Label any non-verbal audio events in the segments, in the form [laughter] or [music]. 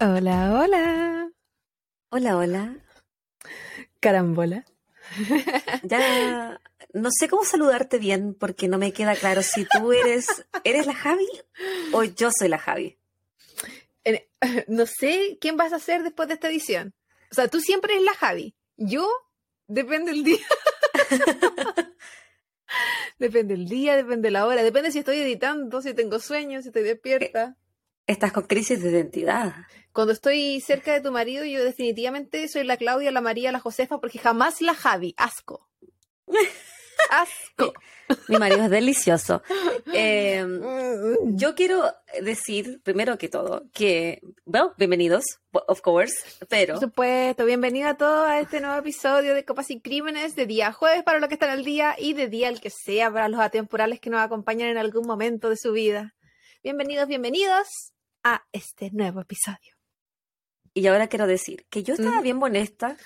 Hola, hola. Hola, hola. Carambola. Ya no sé cómo saludarte bien porque no me queda claro si tú eres, eres la Javi o yo soy la Javi. [laughs] No sé quién vas a ser después de esta edición. O sea, tú siempre eres la Javi. Yo, depende del día. [laughs] depende del día, depende la hora, depende si estoy editando, si tengo sueños, si estoy despierta. Estás con crisis de identidad. Cuando estoy cerca de tu marido, yo definitivamente soy la Claudia, la María, la Josefa, porque jamás la Javi. Asco. [laughs] Asco. Mi marido es delicioso. Eh, Mm. yo quiero decir, primero que todo, que, bueno, bienvenidos, of course, pero Por supuesto, bienvenido a todos a este nuevo episodio de Copas y Crímenes de día jueves para los que están al día y de día el que sea para los atemporales que nos acompañan en algún momento de su vida. Bienvenidos, bienvenidos a este nuevo episodio. Y ahora quiero decir que yo estaba bien molesta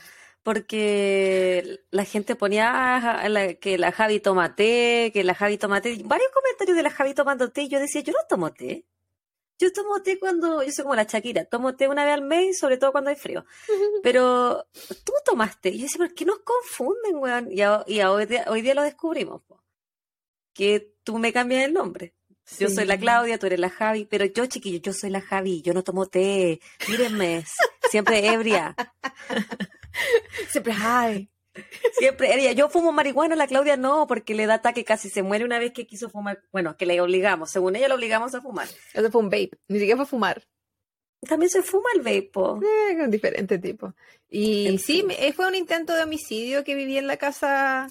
porque la gente ponía que la Javi toma té, que la Javi toma té. Varios comentarios de la Javi tomando té. y Yo decía, yo no tomo té. Yo tomo té cuando, yo soy como la Shakira, tomo té una vez al mes, sobre todo cuando hay frío. [laughs] Pero tú tomaste. Y yo decía, ¿por qué nos confunden, weón? Y, a- y a hoy, día, hoy día lo descubrimos, po. que tú me cambias el nombre. Yo soy la. Claudia, tú eres la Javi, pero yo, chiquillo, yo soy la Javi, yo no tomo té, mírenme, siempre ebria, [laughs] Siempre hay. siempre ebria. Yo fumo marihuana, la Claudia no, porque le da ataque, casi se muere una vez que quiso fumar, bueno, que le obligamos, según ella le obligamos a fumar. Eso fue un vape, ni siquiera fue fumar. También se fuma el vape. Eh, con diferente tipo. Y En sí, fin. fue un intento de homicidio que viví en la casa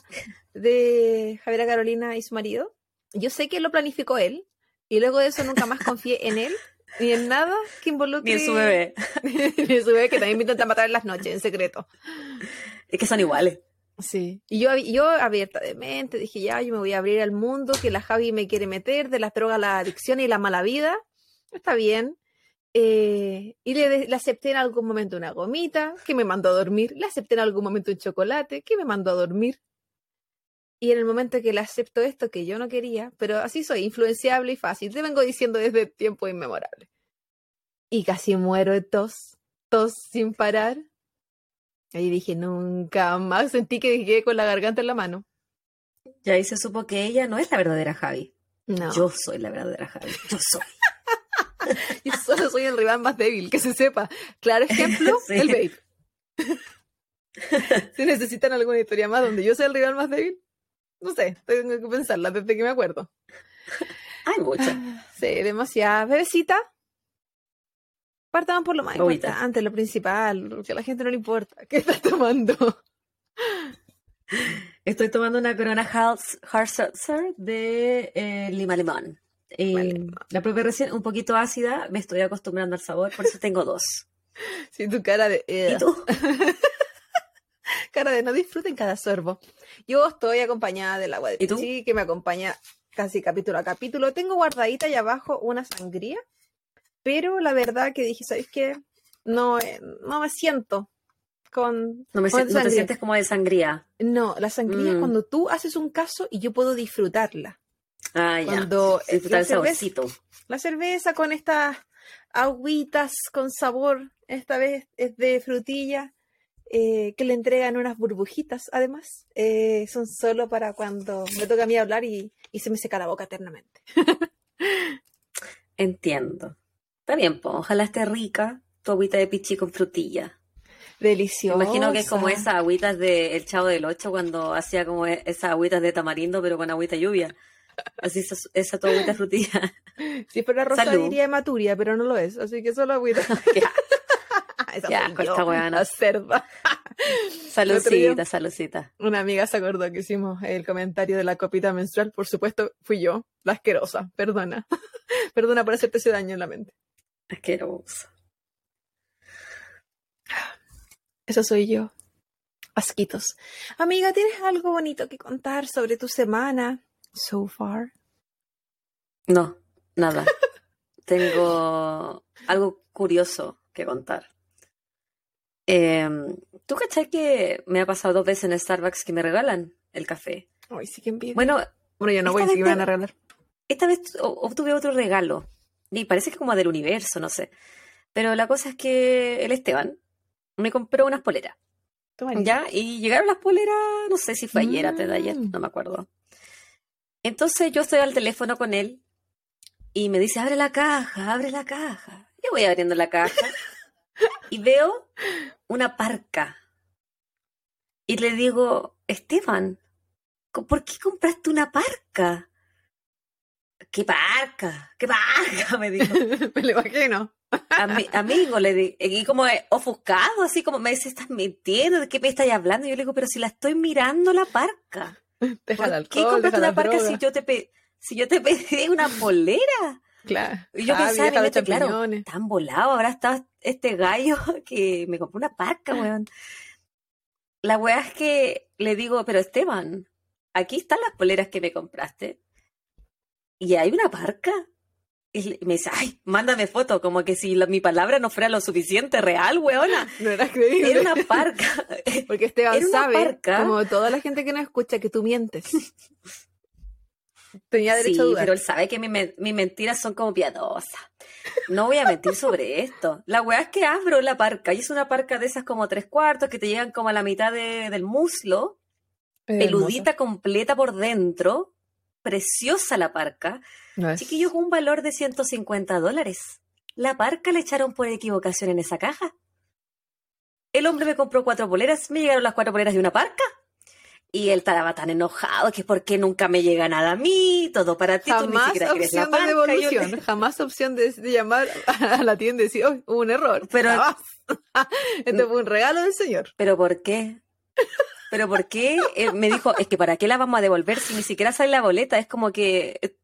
de Javiera Carolina y su marido. Yo sé que lo planificó él y luego de eso nunca más confié en él [laughs] ni en nada que involucre Ni en su bebé. [laughs] ni en su bebé que también me intenta matar en las noches en secreto. Es que son iguales. Sí. Y yo, yo abierta de mente dije, ya, yo me voy a abrir al mundo que la Javi me quiere meter, de las drogas, la adicción y la mala vida. Está bien. Eh, y le, le acepté en algún momento una gomita, que me mandó a dormir. Le acepté en algún momento un chocolate, que me mandó a dormir. Y en el momento que le acepto esto, que yo no quería, pero así soy, influenciable y fácil, te vengo diciendo desde tiempo inmemorable. Y casi muero de tos, tos sin parar. Ahí dije, nunca más sentí que quedé con la garganta en la mano. Y ahí se supo que ella no es la verdadera Javi. No, Yo soy la verdadera Javi. Yo soy. [laughs] yo solo soy el rival más débil, que se sepa. Claro ejemplo, [laughs] Sí. el vape. [laughs] si necesitan alguna historia más donde yo soy el rival más débil, no sé, tengo que pensarla desde que me acuerdo. [laughs] Hay muchas. [sighs] Sí, demasiada. Bebecita. Partamos por lo más importante, lo principal, que a la gente no le importa. ¿Qué estás tomando? [laughs] Estoy tomando una Corona Hard Seltzer de eh, lima limón. Vale. la probé recién un poquito ácida, me estoy acostumbrando al sabor, por eso tengo dos. [laughs] Sí, tu cara de... ¿Y tú? [laughs] cara de no disfruten cada sorbo. Yo estoy acompañada del agua de ¿Y tú? Pichi, que me acompaña casi capítulo a capítulo. Tengo guardadita ahí abajo una sangría, pero la verdad que dije, ¿sabes qué? No, eh, no me siento con... No, me con no te sientes como de sangría. No, la sangría es Mm. cuando tú haces un caso y yo puedo disfrutarla. Ah, ya. Cuando eh, Disfrutar la, el cerveza, saborcito. la cerveza con estas agüitas con sabor, esta vez es de frutilla, eh, que le entregan unas burbujitas, además, eh, son solo para cuando me toca a mí hablar y, y se me seca la boca eternamente. [laughs] Entiendo. Está bien, pues, ojalá esté rica tu agüita de pichi con frutilla. Delicioso. Imagino que es como esas agüitas de El Chavo del Ocho cuando hacía como e- esas agüitas de tamarindo, pero con agüita lluvia. Así esa, esa tu agüita frutilla. [laughs] Si fuera rosa Salud. diría maturia, pero no lo es, así que solo agüita. [laughs] Ya. Esa Ya, soy yo, la cerda. [laughs] Saludcita, saludcita. Una amiga se acordó que hicimos el comentario de la copita menstrual. Por supuesto, fui yo, la asquerosa. Perdona. [laughs] Perdona por hacerte ese daño en la mente. Asqueroso. Eso soy yo. Asquitos. Amiga, ¿tienes algo bonito que contar sobre tu semana so far? No, nada. [laughs] Tengo algo curioso que contar. Eh, ¿Tú cachai que me ha pasado dos veces en Starbucks que me regalan el café? Ay, sí que envidia. Bueno, Bueno, yo no voy, sí que me van a regalar. esta vez obtuve otro regalo. Y parece que como del universo, no sé. Pero la cosa es que el Esteban me compró unas poleras. ¿Ya? Y llegaron las poleras, no sé si fue ayer, antes de ayer, mm. no me acuerdo. Entonces yo estoy al teléfono con él y me dice, abre la caja, abre la caja. Yo voy abriendo la caja [laughs] y veo una parca. Y le digo, Esteban, ¿por qué compraste una parca? ¿Qué parca? ¿Qué parca? Me dijo. [laughs] me lo imagino. amigo, le di, y como ofuscado, así como me dice, estás mintiendo, ¿de qué me estás hablando? Y yo le digo, pero si la estoy mirando la parca. [laughs] ¿Por qué compraste una parca si yo, te si yo te [laughs] pedí una polera? Claro. Yo pensaba en mente, claro, tan volado, ahora está este gallo [laughs] que me compró una parca, weón. La weá es que le digo, pero Esteban, aquí están las poleras que me compraste. Y hay una parca. Y me dice, ay, mándame foto, como que si mi palabra no fuera lo suficiente real, weona. [laughs] No era creíble. Era una parca. [laughs] Porque Esteban sabe, como toda la gente que nos escucha, que tú mientes. Tenía derecho a dudar. pero él sabe que mis mentiras son como piadosas. No voy a mentir sobre esto. La weá es que abro la parca y es una parca de esas como tres cuartos que te llegan como a la mitad del muslo, peludita completa por dentro, preciosa la parca. No Chiquillos, un valor de 150 dólares. La parca le echaron por equivocación en esa caja. El hombre me compró cuatro poleras, me llegaron las cuatro poleras de una parca. Y él estaba tan enojado que por qué nunca me llega nada a mí, todo para ti, jamás tú ni opción de devolución, [laughs] jamás opción de, llamar a la tienda y decir, oh, hubo un error. Pero [laughs] Esto fue un regalo del señor. ¿Pero por qué? ¿Pero por qué? Eh, me dijo, es que ¿para qué la vamos a devolver si ni siquiera sale la boleta? Es como que eh,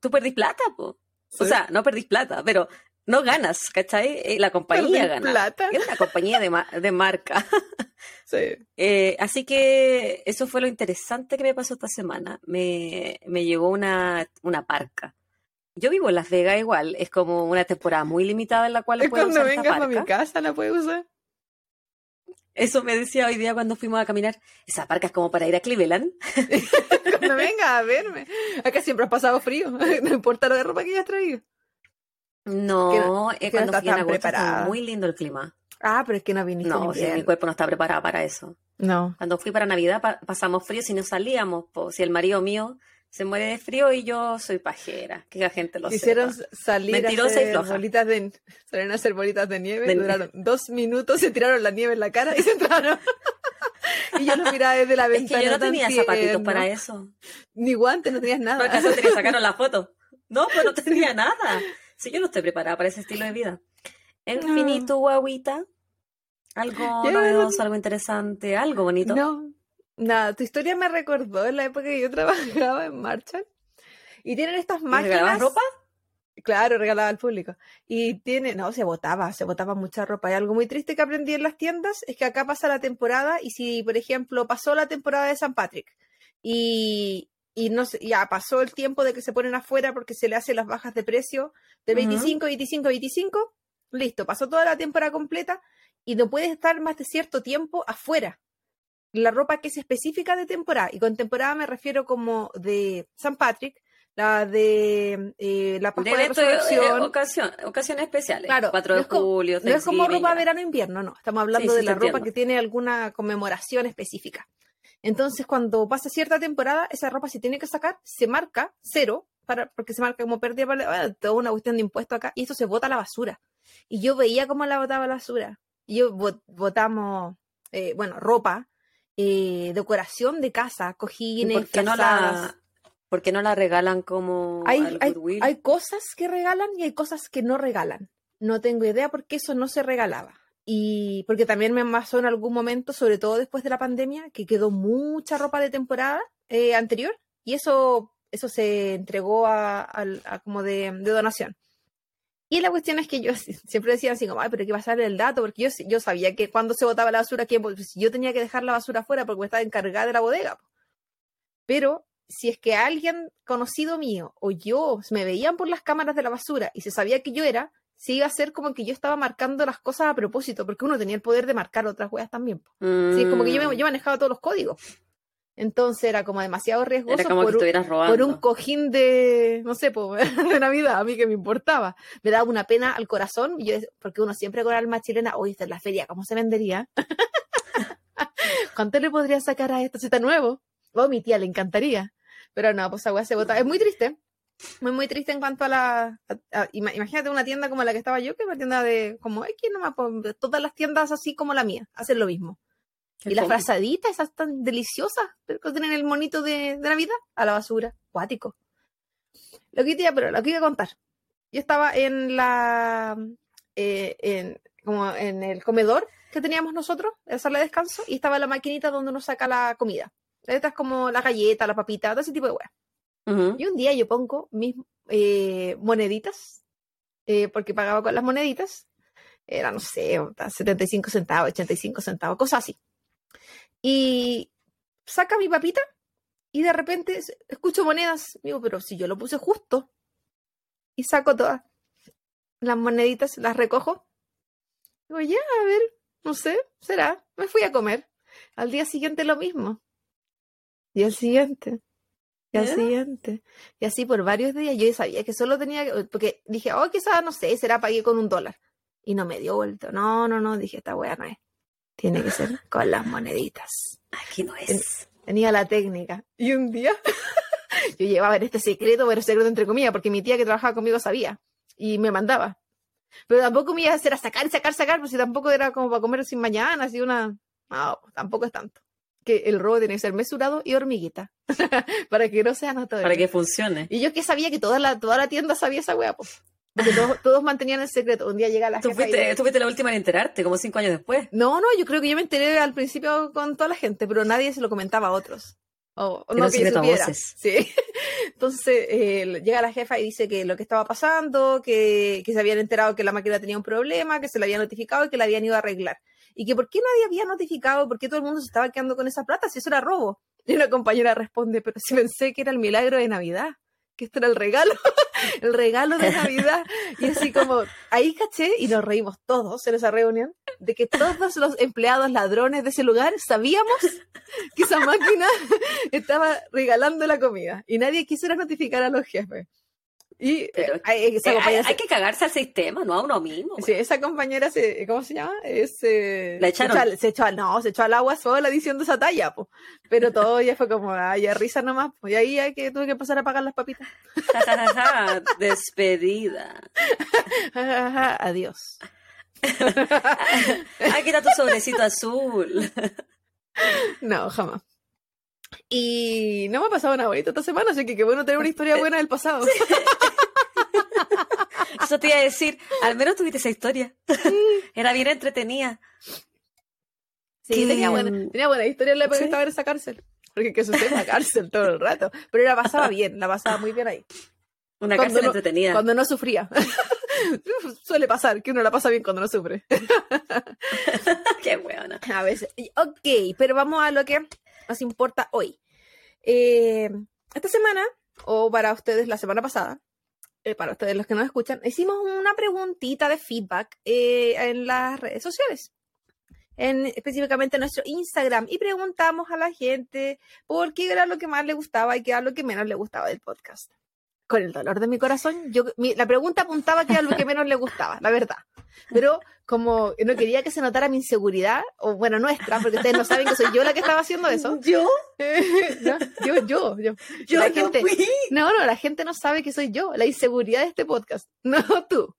tú perdís plata, po. O sea, no perdís plata, pero no ganas, ¿cachai? Eh, la compañía gana. Plata? Es una compañía de, de marca. [laughs] Sí. así que eso fue lo interesante que me pasó esta semana. Me, me llegó una, una parca. Yo vivo en Las Vegas igual, es como una temporada muy limitada en la cual puedo cuando usar vengas a mi casa la puedes usar. Eso me decía hoy día cuando fuimos a caminar. Esa parca es como para ir a Cleveland. [laughs] cuando [laughs] venga a verme. Acá siempre has pasado frío. No importa lo de ropa que hayas traído. No, es cuando no fui en agosto muy lindo el clima. Ah, pero es que no viniste. No, mi cuerpo no está preparado para eso. No. Cuando fui para Navidad pasamos frío si no salíamos. si el marido mío se muere de frío y yo soy pajera, que la gente lo Hicieron salir a hacer bolitas de, salieron a hacer bolitas de nieve, duraron dos minutos, se tiraron la nieve en la cara y se entraron. y yo lo miraba desde la ventana. Es que yo no tenía zapatitos para eso. Ni guantes, no tenías nada. ¿Por acaso te sacaron la foto? No, pues no [laughs] tenía nada. Si yo no estoy preparada para ese estilo de vida. En fin, ¿y tu guaguita? ¿Algo [laughs] novedoso, algo interesante, algo bonito? No, Nada, tu historia me recordó en la época que yo [laughs] trabajaba en Marshall. Y tienen estas máquinas. ¿Regalabas ropa? Claro, regalaba al público. Y tiene, no, se botaba, se botaba mucha ropa. Y algo muy triste que aprendí en las tiendas es que acá pasa la temporada y si, por ejemplo, pasó la temporada de San Patrick y, y no ya pasó el tiempo de que se ponen afuera porque se le hacen las bajas de precio del 25, 25, 25, listo, pasó toda la temporada completa y no puedes estar más de cierto tiempo afuera la ropa que es específica de temporada. Y con temporada me refiero como de San Patrick, la de eh, la Pascua de, de Resurrección. ocasión, ocasiones especiales. Claro, 4 de julio. no es como ropa verano-invierno, no. Estamos hablando de la ropa que tiene alguna conmemoración específica. Entonces, cuando pasa cierta temporada, esa ropa se tiene que sacar, se marca cero, para, porque se marca como pérdida, bueno, toda una cuestión de impuesto acá, y eso se bota a la basura. Y yo veía cómo la botaba a la basura. Y yo botamos, eh, bueno, ropa, eh, decoración de casa, cojines, ¿Por qué, no la, ¿Por qué no la regalan como hay, hay, cosas que regalan y hay cosas que no regalan. No tengo idea por qué eso no se regalaba. Y porque también me pasó en algún momento, sobre todo después de la pandemia, que quedó mucha ropa de temporada eh, anterior y eso, eso se entregó a, como de, de donación. Y la cuestión es que yo [laughs] siempre decía así como, ay, pero ¿qué va a ser el dato? Porque yo, yo sabía que cuando se botaba la basura, que pues, yo tenía que dejar la basura afuera porque estaba encargada de la bodega. Pero si es que alguien conocido mío o yo me veían por las cámaras de la basura y se sabía que yo era, se iba a ser como que yo estaba marcando las cosas a propósito, porque uno tenía el poder de marcar otras weas también. Sí, es como que yo, me, mm. yo manejaba todos los códigos. Entonces era como demasiado riesgoso como por, que un, por un cojín de, no sé, po, [laughs] de Navidad, a mí que me importaba. Me daba una pena al corazón, yo, porque uno siempre con alma chilena, oye, esta es la feria, ¿cómo se vendería? [laughs] ¿Cuánto le podría sacar a esto si está nuevo? Oh, mi tía le encantaría. Pero no, pues agua se bota. Es muy triste. Muy, muy triste en cuanto a la. a- a- ima- imagínate una tienda como la que estaba yo, que es una tienda de. como X nomás, pues, todas las tiendas así como la mía, hacen lo mismo. Qué Y las frazaditas, esas tan deliciosas, pero que tienen el monito de, de Navidad, a la basura, cuático. Lo que pero lo que iba a contar. Yo estaba en la, eh, en, como en el comedor que teníamos nosotros, en la sala de descanso, y estaba la maquinita donde uno saca la comida. Estas como la galleta, la papita, todo ese tipo de weas. Y un día yo pongo mis eh, moneditas, eh, porque pagaba con las moneditas, era, no sé, 75 centavos, 85 centavos, cosas así. Y saca mi papita y de repente escucho monedas. Digo, pero si yo lo puse justo. Y saco todas las moneditas, las recojo. Digo, ya, a ver, no sé, será. Me fui a comer. Al día siguiente lo mismo. Y al siguiente. Y al ¿Ya? siguiente. Y así por varios días yo sabía que solo tenía que, porque dije, oh, quizás, no sé, será pagué con un dólar. Y no me dio vuelta. No, no, no, dije, esta wea no es. Tiene que ser [laughs] con las moneditas. Aquí no es. Tenía la técnica. Y un día [laughs] yo llevaba en este secreto, pero secreto entre comillas, porque mi tía que trabajaba conmigo sabía. Y me mandaba. Pero tampoco me iba a hacer a sacar, sacar, sacar, pues si tampoco era como para comer sin mañana, así una. No, tampoco es tanto. Que el robo tiene que ser mesurado y hormiguita. [laughs] para que no sea notorio. Para que funcione. Y yo que sabía que toda la, toda la tienda sabía esa wea, pues. Porque todos, [laughs] todos mantenían el secreto. Un día llega la Tú jefa fuiste, tú fuiste la última en enterarte, como cinco años después. No, no, yo creo que yo me enteré al principio con toda la gente, pero nadie se lo comentaba a otros. O, no que yo secreto a supiera. voces. Sí. [laughs] Entonces eh, llega la jefa y dice que lo que estaba pasando, que, que se habían enterado que la máquina tenía un problema, que se la había notificado y que la habían ido a arreglar. Y que por qué nadie había notificado, por qué todo el mundo se estaba quedando con esa plata, si eso era robo. Y una compañera responde, pero si pensé que era el milagro de Navidad, que esto era el regalo, [laughs] el regalo de Navidad. Y así como, ahí caché y nos reímos todos en esa reunión, de que todos los empleados ladrones de ese lugar sabíamos que esa máquina [laughs] estaba regalando la comida y nadie quisiera notificar a los jefes. Y Pero- eh, esa Eh, hay, se- que cagarse al sistema, no a uno mismo. sí, esa compañera se, ¿cómo se llama? Es, eh, La se echaron. echó Se echó, al- no, se echó al agua sola diciendo esa talla, po. pero todo ya fue como, ay, a risa nomás, pues, y ahí hay que, tuve que pasar a pagar las papitas. [laughs] Despedida. Adiós. [laughs] Aquí está tu sobrecito azul. [laughs] No, jamás. Y no me ha pasado nada bonito esta semana, así que qué bueno tener una historia buena del pasado. [laughs] Eso te iba a decir, al menos tuviste esa historia. Era bien entretenida. Sí, Que- tenía buena, tenía buena historia en la época que Sí. estaba en esa cárcel. Porque que sucede en la cárcel todo el rato. Pero la pasaba [laughs] bien, la pasaba muy bien ahí. Una Cuando cárcel no- entretenida. Cuando no sufría. [laughs] Suele pasar que uno la pasa bien cuando no sufre. Qué buena. A veces. Ok, pero vamos a lo que nos importa hoy. Eh, esta semana, o para ustedes la semana pasada, eh, para ustedes los que nos escuchan, hicimos una preguntita de feedback eh, en las redes sociales. En, específicamente en nuestro Instagram y preguntamos a la gente por qué era lo que más le gustaba y qué era lo que menos le gustaba del podcast. Con el dolor de mi corazón, yo, mi- la pregunta apuntaba que era lo que menos le gustaba, la verdad. Pero como no quería que se notara mi inseguridad, o bueno, nuestra, porque ustedes no saben que soy yo la que estaba haciendo eso. [laughs] ¿Yo? [laughs] No, yo, yo, yo. Yo La no gente- fui. No, no, la gente no sabe que soy yo, la inseguridad de este podcast, no tú.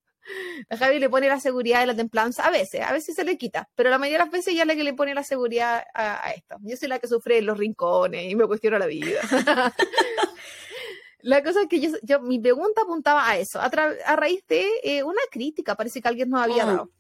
A Javi le pone la seguridad y la templanza a veces, a veces se le quita, pero la mayoría de las veces ya es la que le pone la seguridad a, a esto. Yo soy la que sufre en los rincones y me cuestiono la vida. [laughs] la cosa es que yo, yo- mi pregunta apuntaba a eso, a, a raíz de eh, una crítica, parece que alguien nos había Mm, dado.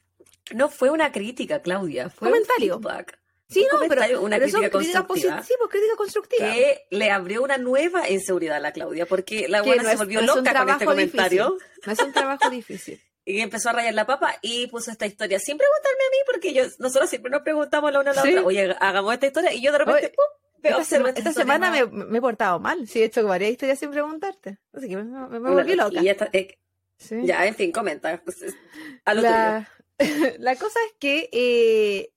No fue una crítica, Claudia. Fue Comentario. un feedback. Sí, un no, pero, una pero crítica constructiva. sí, pues crítica constructiva. Que le abrió una nueva inseguridad a la Claudia, porque la buena no se es- volvió no es loca con este comentario No es un trabajo difícil. [laughs] y empezó a rayar la papa y puso esta historia sin preguntarme a mí, porque yo, nosotros siempre nos preguntamos la una a la Sí. otra, oye, hagamos esta historia, y yo de repente, Oye, ¡pum! Veo Esta, sema- esta semana me, me he portado mal. Sí, he hecho varias historias sin preguntarte. Así que me, me- me volví loca. esta- eh, Sí. Ya, en fin, comenta. pues, es- A lo tuyo. la, [laughs] la cosa es que, eh,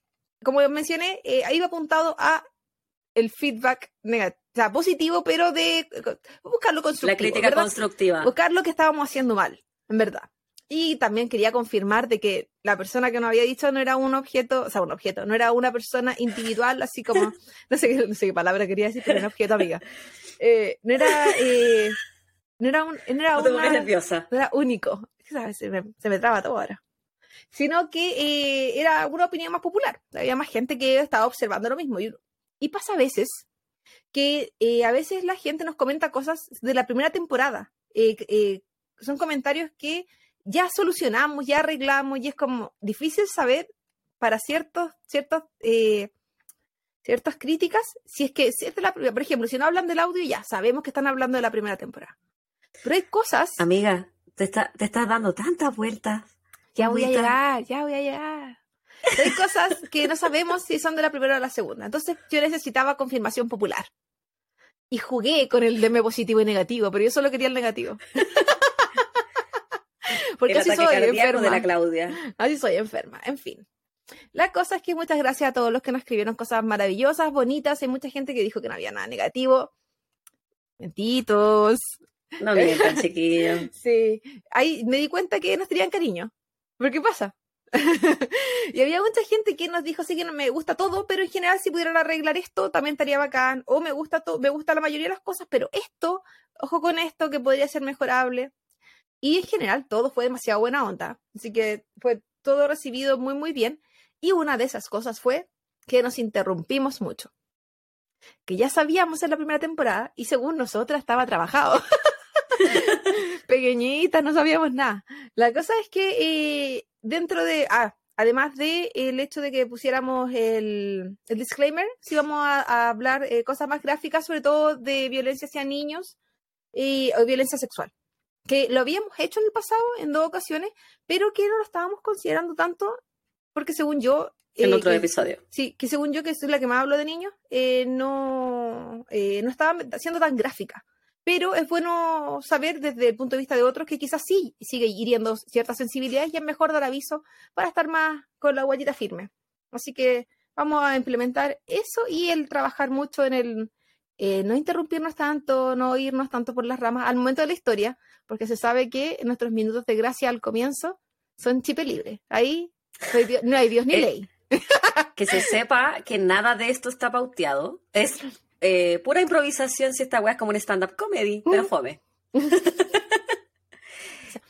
como mencioné, eh, iba apuntado a el feedback negativo, o sea, positivo, pero de buscarlo constructivo. La crítica constructiva. Buscar lo que estábamos haciendo mal, en verdad. Y también quería confirmar de que la persona que nos había dicho no era un objeto, o sea, un objeto, no era una persona individual, así como, [laughs] no sé, qué, no sé qué palabra quería decir, pero un objeto, amiga. Eh, no era, eh, no era un, no era, una, nerviosa. No era único, Se, me, se me traba todo ahora. Sino que eh, era una opinión más popular. Había más gente que estaba observando lo mismo. Y, y pasa a veces que a veces la gente nos comenta cosas de la primera temporada. son comentarios que ya solucionamos, ya arreglamos, y es como difícil saber para ciertos, ciertos, eh, ciertas críticas, si es que, si es la, por ejemplo, si no hablan del audio, ya sabemos que están hablando de la primera temporada. Pero hay cosas. Amiga, te, está, te estás dando tantas vueltas. Ya voy a llegar, ya voy a llegar. hay cosas que no sabemos si son de la primera o de la segunda. Entonces yo necesitaba confirmación popular. Y jugué con el DM positivo y negativo, pero yo solo quería el negativo. Porque así soy enferma. de la Claudia. Así soy enferma. En fin. La cosa es que muchas gracias a todos los que nos escribieron cosas maravillosas, bonitas. Hay mucha gente que dijo que no había nada negativo. Mentitos. No mientan, [laughs] chiquillos. sí. Ahí me di cuenta que nos tenían cariño. ¿Por qué pasa? [laughs] y había mucha gente que nos dijo, sí que no me gusta todo, pero en general si pudieran arreglar esto también estaría bacán. O me gusta todo, me gusta la mayoría de las cosas, pero esto, ojo con esto que podría ser mejorable. Y en general todo fue demasiado buena onda. Así que fue todo recibido muy, muy bien. Y una de esas cosas fue que nos interrumpimos mucho. Que ya sabíamos en la primera temporada y según nosotras estaba trabajado. [laughs] Pequeñitas, no sabíamos nada. La cosa es que eh, dentro de... Ah, además de el hecho de que pusiéramos el, disclaimer, si vamos a, hablar eh, cosas más gráficas, sobre todo de violencia hacia niños y, o violencia sexual que lo habíamos hecho en el pasado en dos ocasiones, pero que no lo estábamos considerando tanto, porque según yo... En eh, otro episodio. Sí, que según yo, que es la que más hablo de niños, eh, no, eh, no estaba siendo tan gráfica. Pero es bueno saber desde el punto de vista de otros que quizás sí sigue hiriendo ciertas sensibilidades y es mejor dar aviso para estar más con la guayita firme. Así que vamos a implementar eso y el trabajar mucho en el, eh, no interrumpirnos tanto, no irnos tanto por las ramas al momento de la historia, porque se sabe que nuestros minutos de gracia al comienzo son chipe libre. Ahí no hay Dios, ni eh, ley. Que se sepa que nada de esto está pauteado. Es eh, pura improvisación si esta weá es como un stand-up comedy, pero fome. [laughs]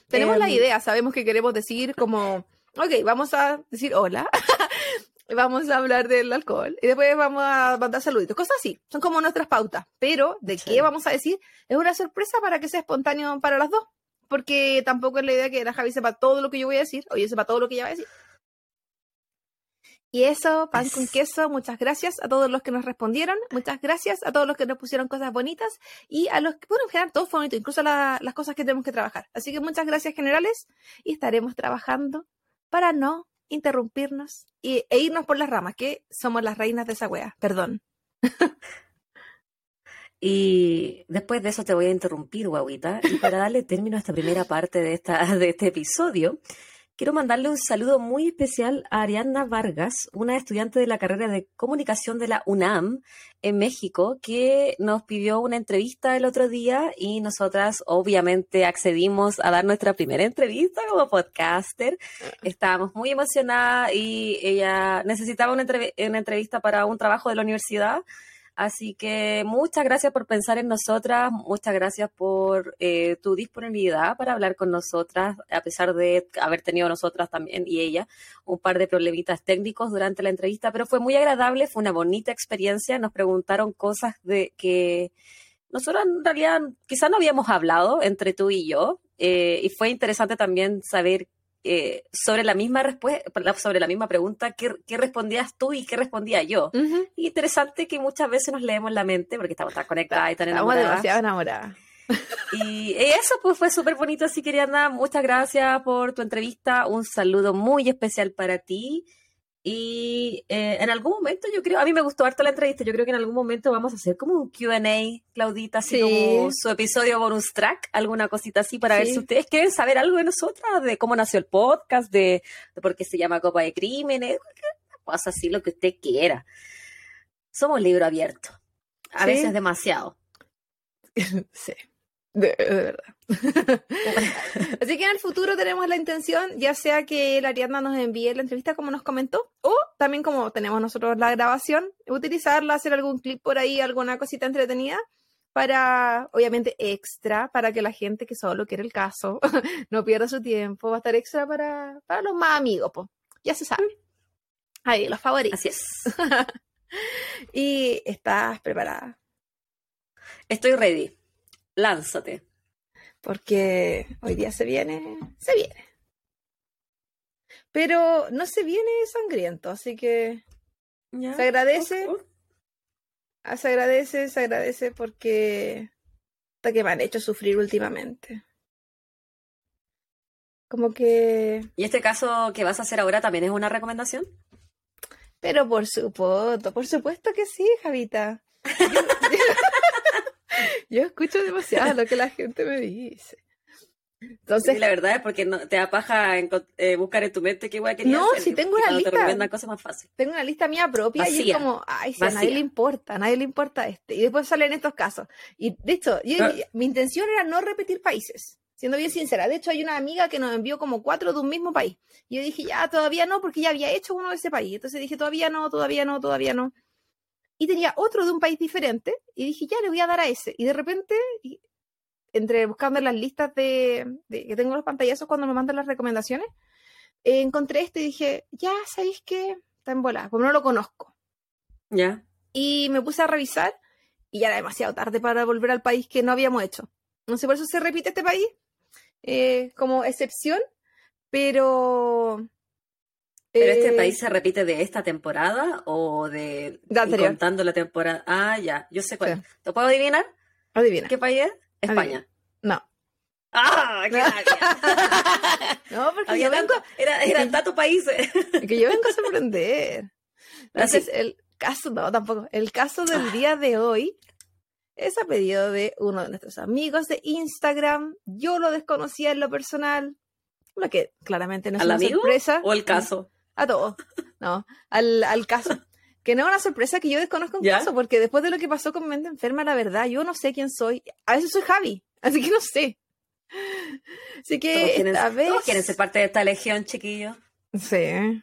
Tenemos la em, idea, sabemos que queremos decir como, ok, vamos a decir hola, [laughs] vamos a hablar del alcohol y después vamos a mandar saluditos, cosas así, son como nuestras pautas, pero de qué vamos a decir es una sorpresa para que sea espontáneo para las dos, porque tampoco es la idea que la Javi sepa todo lo que yo voy a decir o yo sepa todo lo que ella va a decir. Y eso, pan con queso, muchas gracias a todos los que nos respondieron, muchas gracias a todos los que nos pusieron cosas bonitas y a los que, bueno, en general todo fue bonito, incluso las cosas que tenemos que trabajar. Así que muchas gracias generales y estaremos trabajando para no interrumpirnos y, e irnos por las ramas, que somos las reinas de esa wea, perdón. [laughs] Y después de eso te voy a interrumpir, guaguita. Y para darle término a esta primera parte de, esta, de este episodio, Quiero mandarle un saludo muy especial a Ariadna Vargas, una estudiante de la carrera de comunicación de la UNAM en México, que nos pidió una entrevista el otro día y nosotras obviamente accedimos a dar nuestra primera entrevista como podcaster. Estábamos muy emocionadas y ella necesitaba una, una entrevista para un trabajo de la universidad Así que muchas gracias por pensar en nosotras, muchas gracias por eh, tu disponibilidad para hablar con nosotras, a pesar de haber tenido nosotras también y ella un par de problemitas técnicos durante la entrevista, pero fue muy agradable, fue una bonita experiencia, nos preguntaron cosas de que nosotros en realidad quizás no habíamos hablado entre tú y yo, eh, y fue interesante también saber eh, sobre la misma respuesta, sobre la misma pregunta, ¿qué, respondías tú y qué respondía yo? Interesante que muchas veces nos leemos la mente porque estamos tan conectadas y tan enamoradas. Estamos demasiado enamoradas. Y eso pues fue súper bonito, así que Ariana, muchas gracias por tu entrevista, un saludo muy especial para ti y eh, en algún momento yo creo, a mí me gustó harto la entrevista, yo creo que en algún momento vamos a hacer como un QA, Claudita, así como su episodio bonus track, alguna cosita así, para ver si ustedes quieren saber algo de nosotras, de cómo nació el podcast, de, por qué se llama Copa de Crímenes, cosas así, lo que usted quiera. Somos libro abierto. A veces demasiado. [laughs] sí. De, verdad. [laughs] Así que en el futuro tenemos la intención, ya sea que la Ariadna nos envíe la entrevista como nos comentó, o también como tenemos nosotros la grabación, utilizarla, hacer algún clip por ahí, alguna cosita entretenida, para, obviamente, extra, para que la gente que solo quiere el caso [laughs] no pierda su tiempo, va a estar extra para, para los más amigos, pues. Ya se sabe. Ahí, los favoritos. Así es. [laughs] y estás preparada. Estoy ready lánzate. Porque hoy día se viene, se viene. Pero no se viene sangriento, así que se agradece. Ah, se agradece, se agradece porque hasta que me han hecho sufrir últimamente. Como que. ¿Y este caso que vas a hacer ahora también es una recomendación? Pero por supuesto, por supuesto que sí, Javita. Yo [laughs] escucho demasiado lo que la gente me dice. Entonces, la verdad es porque no, te da paja eh, buscar en tu mente qué guay No, si tengo una lista. Te cosa más fácil. Tengo una lista mía propia y es como, ay, si a nadie le importa, a nadie le importa este. Y después salen estos casos. Y de hecho, ah. mi intención era no repetir países, siendo bien sincera. De hecho, hay una amiga que nos envió como cuatro de un mismo país. Y yo dije, ya, todavía no, porque ya había hecho uno de ese país. Entonces dije, todavía no, todavía no, todavía no y tenía otro de un país diferente y dije, ya le voy a dar a ese. Y de repente, entre buscando las listas de, que tengo los pantallazos cuando me mandan las recomendaciones, eh, encontré este y dije, ya, ¿sabéis qué? Está en bola, como no lo conozco. Ya. Y me puse a revisar y ya era demasiado tarde para volver al país que no habíamos hecho. No sé, por eso se repite este país eh, como excepción, pero ¿Pero este país se repite de esta temporada o de, contando la temporada? Ah, ya, yo sé cuál. ¿Te puedo adivinar? Adivina. ¿Qué país es? España. No. ¡Ah! ¡Qué [laughs] No, porque yo vengo. Era, eran tantos países. que yo vengo a sorprender. [laughs] Entonces, el caso, no, tampoco. El caso del ah. día de hoy es a pedido de uno de nuestros amigos de Instagram. Yo lo desconocía en lo personal. Lo que claramente no es una sorpresa. ¿O el caso? A todo, no, al, al caso. Que no es una sorpresa que yo desconozco un caso, porque después de lo que pasó con Mente Enferma, la verdad, yo no sé quién soy. A veces soy Javi, así que no sé. Así que esta vez... Todos quieren ser parte de esta legión, chiquillo. Sí.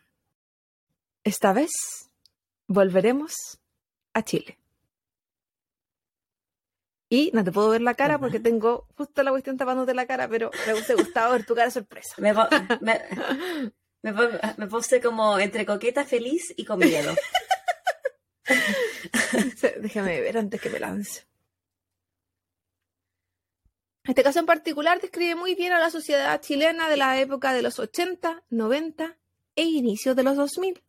Esta vez volveremos a Chile. Y no te puedo ver la cara porque tengo justo la cuestión tapándote la cara, pero me hubiese gustado ver tu cara sorpresa. Me, me, [laughs] me, me puse como entre coqueta, feliz y con miedo. [laughs] Déjame ver antes que me lance. Este caso en particular describe muy bien a la sociedad chilena de la época de los 80, 90 e inicios de los 2000.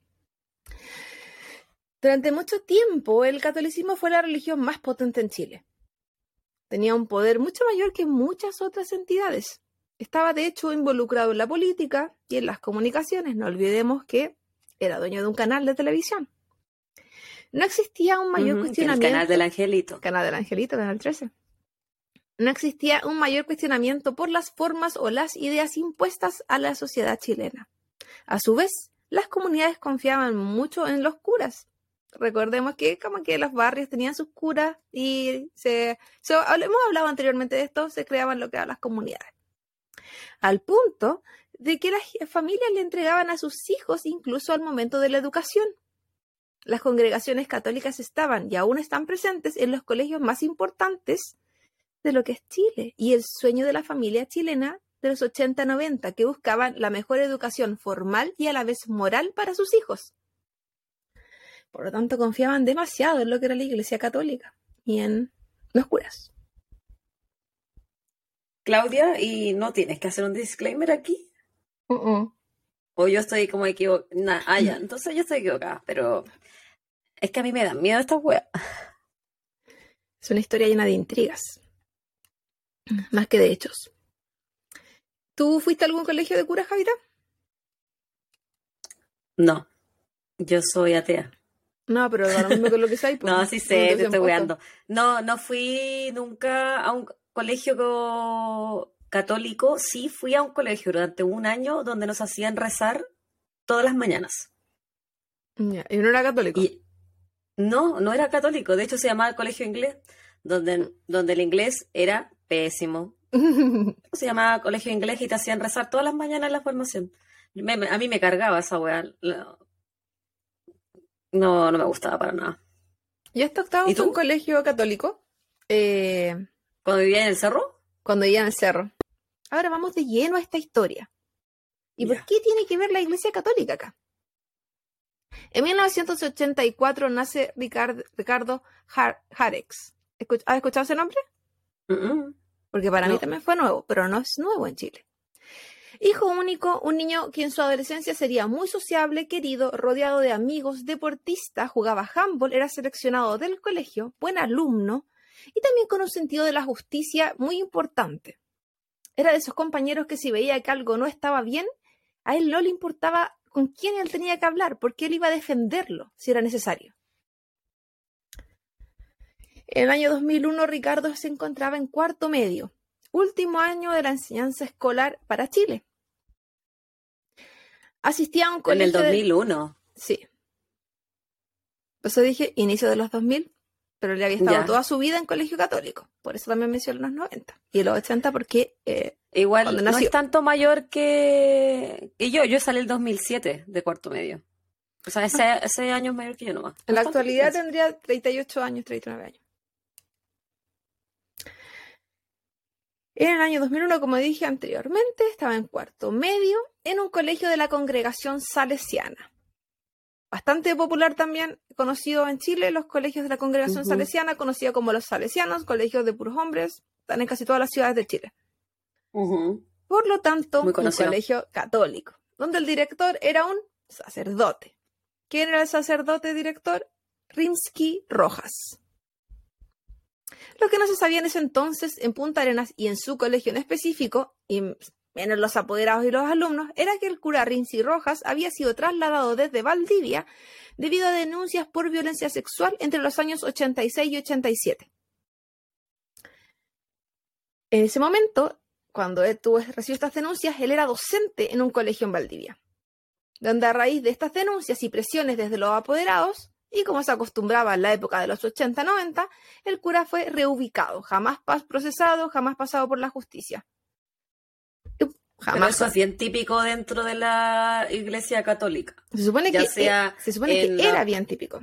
Durante mucho tiempo el catolicismo fue la religión más potente en Chile. Tenía un poder mucho mayor que muchas otras entidades. Estaba de hecho involucrado en la política y en las comunicaciones. No olvidemos que era dueño de un canal de televisión. No existía un mayor cuestionamiento. El canal del Angelito. Canal del Angelito, Canal 13. No existía un mayor cuestionamiento por las formas o las ideas impuestas a la sociedad chilena. A su vez, las comunidades confiaban mucho en los curas. Recordemos que como que los barrios tenían sus curas y se, hemos hablado anteriormente de esto, se creaban lo que eran las comunidades al punto de que las familias le entregaban a sus hijos incluso al momento de la educación. Las congregaciones católicas estaban y aún están presentes en los colegios más importantes de lo que es Chile y el sueño de la familia chilena de los 80-90 que buscaban la mejor educación formal y a la vez moral para sus hijos. Por lo tanto, confiaban demasiado en lo que era la Iglesia Católica y en los curas. Claudia, ¿y no tienes que hacer un disclaimer aquí? O yo estoy como equivocada. ah, ya, entonces yo estoy equivocada, pero es que a mí me dan miedo estas weas. Es una historia llena de intrigas, más que de hechos. ¿Tú fuiste a algún colegio de curas, Javita? No, yo soy atea. No, pero lo mismo que lo que soy. [laughs] Pues, no, sí sé, te estoy weando. No, no fui nunca a un, colegio católico, sí fui a un colegio durante un año donde nos hacían rezar todas las mañanas. ¿Y no era católico? No, no era católico, de hecho se llamaba Colegio Inglés, donde, donde el inglés era pésimo. [laughs] Se llamaba Colegio Inglés y te hacían rezar todas las mañanas en la formación. a mí me cargaba esa weá. No, no me gustaba para nada. Yo hasta octavo fue un colegio católico. Eh, ¿Cuando vivía en el cerro? Cuando vivía en el cerro. Ahora vamos de lleno a esta historia. ¿Y por qué tiene que ver la Iglesia Católica acá? En 1984 nace Ricardo Jarex. ¿Has escuchado ese nombre? Porque para mí también fue nuevo, pero no es nuevo en Chile. Hijo único, un niño que en su adolescencia sería muy sociable, querido, rodeado de amigos, deportista, jugaba handball, era seleccionado del colegio, buen alumno y también con un sentido de la justicia muy importante. Era de esos compañeros que si veía que algo no estaba bien, a él no le importaba con quién él tenía que hablar, porque él iba a defenderlo si era necesario. En el año 2001, Ricardo se encontraba en cuarto medio, último año de la enseñanza escolar para Chile. Asistía a un colegio. En el 2001. Sí. Por eso dije inicio de los 2000, pero le había estado toda su vida en colegio católico. Por eso también mencioné los 90 y los 80 porque... Eh, Igual no es tanto mayor que... que yo. Yo salí el 2007 de cuarto medio. O sea, ese, ah. ese año mayor que yo nomás. En la actualidad tendría 38 años, 39 años. En el año 2001, como dije anteriormente, estaba en cuarto medio en un colegio de la congregación salesiana bastante popular también, conocido en Chile, los colegios de la congregación salesiana, conocido como los salesianos, colegios de puros hombres, están en casi todas las ciudades de Chile. Por lo tanto, un colegio católico, donde el director era un sacerdote. ¿Quién era el sacerdote director? Rimsky Rojas. Lo que no se sabía en ese entonces en Punta Arenas y en su colegio en específico, y menos los apoderados y los alumnos, era que el cura Rinzi Rojas había sido trasladado desde Valdivia debido a denuncias por violencia sexual entre los años 86 y 87. En ese momento, cuando él tuvo, recibió estas denuncias, él era docente en un colegio en Valdivia, donde a raíz de estas denuncias y presiones desde los apoderados, y como se acostumbraba en la época de los 80-90, el cura fue reubicado, jamás procesado, jamás pasado por la justicia. Jamás. eso es bien típico dentro de la iglesia católica. Se supone que, sea se supone que era bien típico.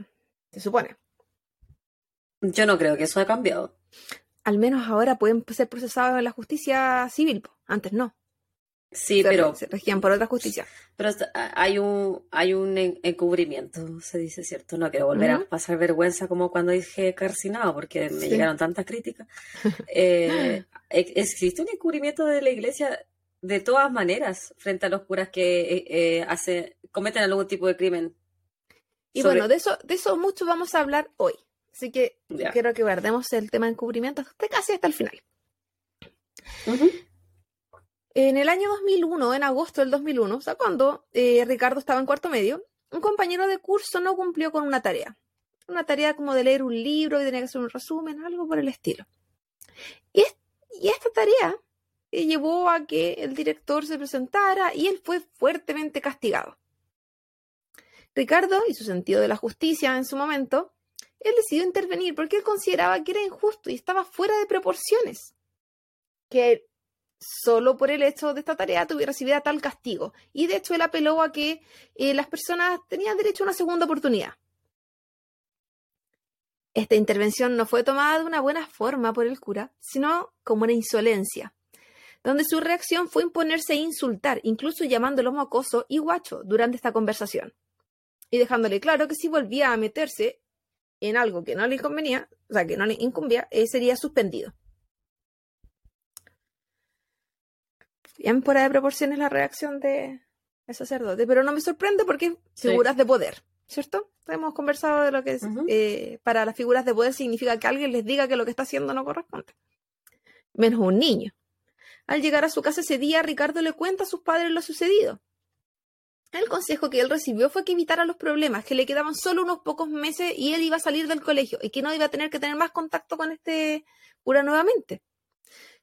Se supone. Yo no creo que eso haya cambiado. Al menos ahora pueden ser procesados en la justicia civil. Antes no. Sí, pero. Se regían por otra justicia. Pero hay un, hay un encubrimiento, se dice, ¿cierto? No quiero volver a pasar vergüenza como cuando dije carcinado, porque me llegaron tantas críticas. [laughs] Eh, ¿Existe un encubrimiento de la iglesia de todas maneras frente a los curas que eh, eh, hace, cometen algún tipo de crimen. Y bueno, de eso, de eso mucho vamos a hablar hoy. Así que quiero que guardemos el tema de encubrimiento hasta casi hasta el final. En el año 2001, en agosto del 2001, o sea, cuando eh, Ricardo estaba en cuarto medio, un compañero de curso no cumplió con una tarea. Una tarea como de leer un libro y tenía que hacer un resumen, algo por el estilo. y esta tarea llevó a que el director se presentara y él fue fuertemente castigado. Ricardo, y su sentido de la justicia en su momento, él decidió intervenir porque él consideraba que era injusto y estaba fuera de proporciones. Que solo por el hecho de esta tarea tuviera recibido tal castigo. Y de hecho él apeló a que eh, las personas tenían derecho a una segunda oportunidad. Esta intervención no fue tomada de una buena forma por el cura, sino como una insolencia donde su reacción fue imponerse e insultar, incluso llamándolo mocoso y guacho durante esta conversación, y dejándole claro que si volvía a meterse en algo que no le convenía, o sea, que no le incumbía, eh, sería suspendido. Bien fuera de proporciones la reacción de el sacerdote, pero no me sorprende porque figuras de poder, ¿cierto? Hemos conversado de lo que es, eh, para las figuras de poder significa que alguien les diga que lo que está haciendo no corresponde. Menos un niño. Al llegar a su casa ese día, Ricardo le cuenta a sus padres lo sucedido. El consejo que él recibió fue que evitara los problemas, que le quedaban solo unos pocos meses y él iba a salir del colegio y que no iba a tener que tener más contacto con este cura nuevamente.